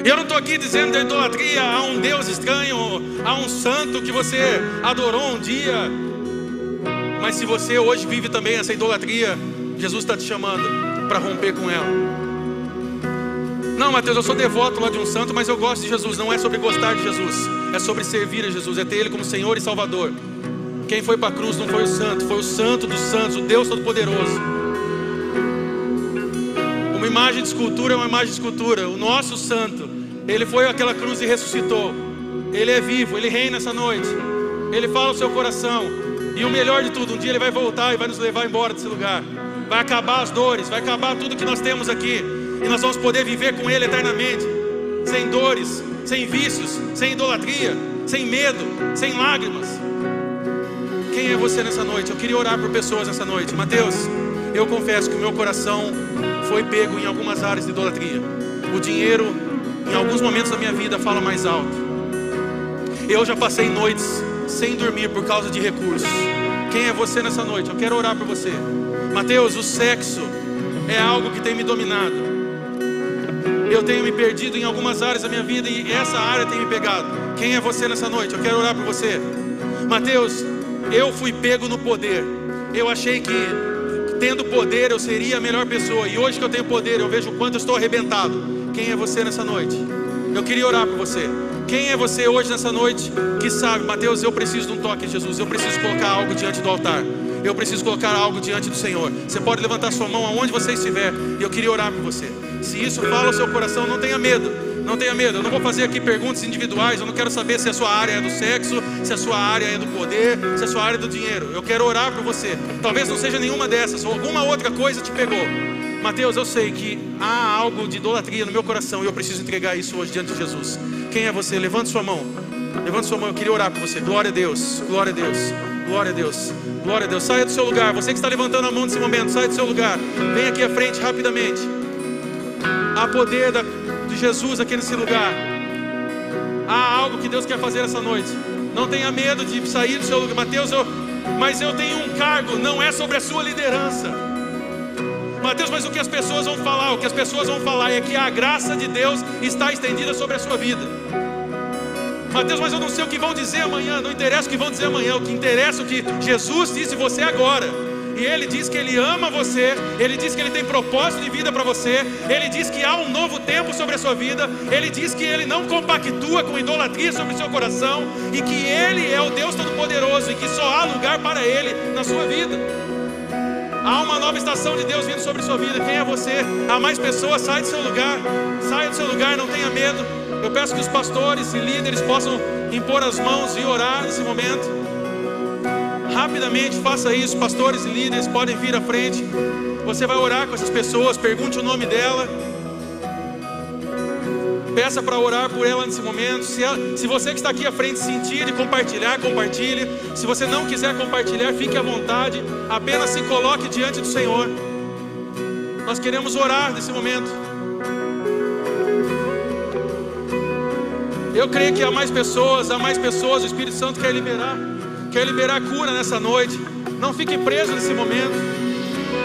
Eu não estou aqui dizendo da idolatria a um Deus estranho, a um santo que você adorou um dia, mas se você hoje vive também essa idolatria, Jesus está te chamando para romper com ela. Não, Mateus, eu sou devoto lá de um santo, mas eu gosto de Jesus. Não é sobre gostar de Jesus, é sobre servir a Jesus, é ter Ele como Senhor e Salvador. Quem foi para a cruz não foi o santo, foi o santo dos santos, o Deus Todo-Poderoso. Uma imagem de escultura é uma imagem de escultura. O nosso santo, ele foi aquela cruz e ressuscitou. Ele é vivo, ele reina essa noite. Ele fala ao seu coração. E o melhor de tudo, um dia Ele vai voltar e vai nos levar embora desse lugar. Vai acabar as dores, vai acabar tudo que nós temos aqui. E nós vamos poder viver com Ele eternamente. Sem dores, sem vícios, sem idolatria, sem medo, sem lágrimas. Quem é você nessa noite? Eu queria orar por pessoas nessa noite. Mateus, eu confesso que o meu coração foi pego em algumas áreas de idolatria. O dinheiro, em alguns momentos da minha vida, fala mais alto. Eu já passei noites sem dormir por causa de recursos. Quem é você nessa noite? Eu quero orar por você. Mateus, o sexo é algo que tem me dominado. Eu tenho me perdido em algumas áreas da minha vida e essa área tem me pegado. Quem é você nessa noite? Eu quero orar por você. Mateus, eu fui pego no poder. Eu achei que tendo poder eu seria a melhor pessoa. E hoje que eu tenho poder, eu vejo o quanto eu estou arrebentado. Quem é você nessa noite? Eu queria orar por você. Quem é você hoje nessa noite que sabe, Mateus, eu preciso de um toque de Jesus, eu preciso colocar algo diante do altar. Eu preciso colocar algo diante do Senhor. Você pode levantar sua mão aonde você estiver. E eu queria orar por você. Se isso fala ao seu coração, não tenha medo. Não tenha medo. Eu não vou fazer aqui perguntas individuais. Eu não quero saber se a sua área é do sexo, se a sua área é do poder, se a sua área é do dinheiro. Eu quero orar por você. Talvez não seja nenhuma dessas, ou alguma outra coisa te pegou. Mateus, eu sei que há algo de idolatria no meu coração e eu preciso entregar isso hoje diante de Jesus. Quem é você? Levante sua mão. Levante sua mão. Eu queria orar por você. Glória a Deus. Glória a Deus. Glória a Deus. Glória a Deus. Saia do seu lugar. Você que está levantando a mão nesse momento, saia do seu lugar. Vem aqui à frente rapidamente. Há poder da, de Jesus aqui nesse lugar. Há algo que Deus quer fazer essa noite. Não tenha medo de sair do seu lugar. Mateus, eu, mas eu tenho um cargo. Não é sobre a sua liderança. Mateus, mas o que as pessoas vão falar? O que as pessoas vão falar é que a graça de Deus está estendida sobre a sua vida. Mateus, mas eu não sei o que vão dizer amanhã, não interessa o que vão dizer amanhã, o que interessa é o que Jesus disse você agora. E Ele diz que Ele ama você, Ele diz que Ele tem propósito de vida para você, Ele diz que há um novo tempo sobre a sua vida, Ele diz que Ele não compactua com idolatria sobre o seu coração e que Ele é o Deus Todo-Poderoso e que só há lugar para Ele na sua vida. Há uma nova estação de Deus vindo sobre sua vida. Quem é você? Há mais pessoas, sai do seu lugar. Saia do seu lugar, não tenha medo. Eu peço que os pastores e líderes possam impor as mãos e orar nesse momento. Rapidamente faça isso. Pastores e líderes podem vir à frente. Você vai orar com essas pessoas, pergunte o nome dela. Peça para orar por ela nesse momento. Se, ela, se você que está aqui à frente sentir de compartilhar, compartilhe. Se você não quiser compartilhar, fique à vontade. Apenas se coloque diante do Senhor. Nós queremos orar nesse momento. Eu creio que há mais pessoas, há mais pessoas. O Espírito Santo quer liberar, quer liberar cura nessa noite. Não fique preso nesse momento.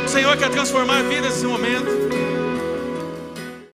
O Senhor quer transformar a vida nesse momento.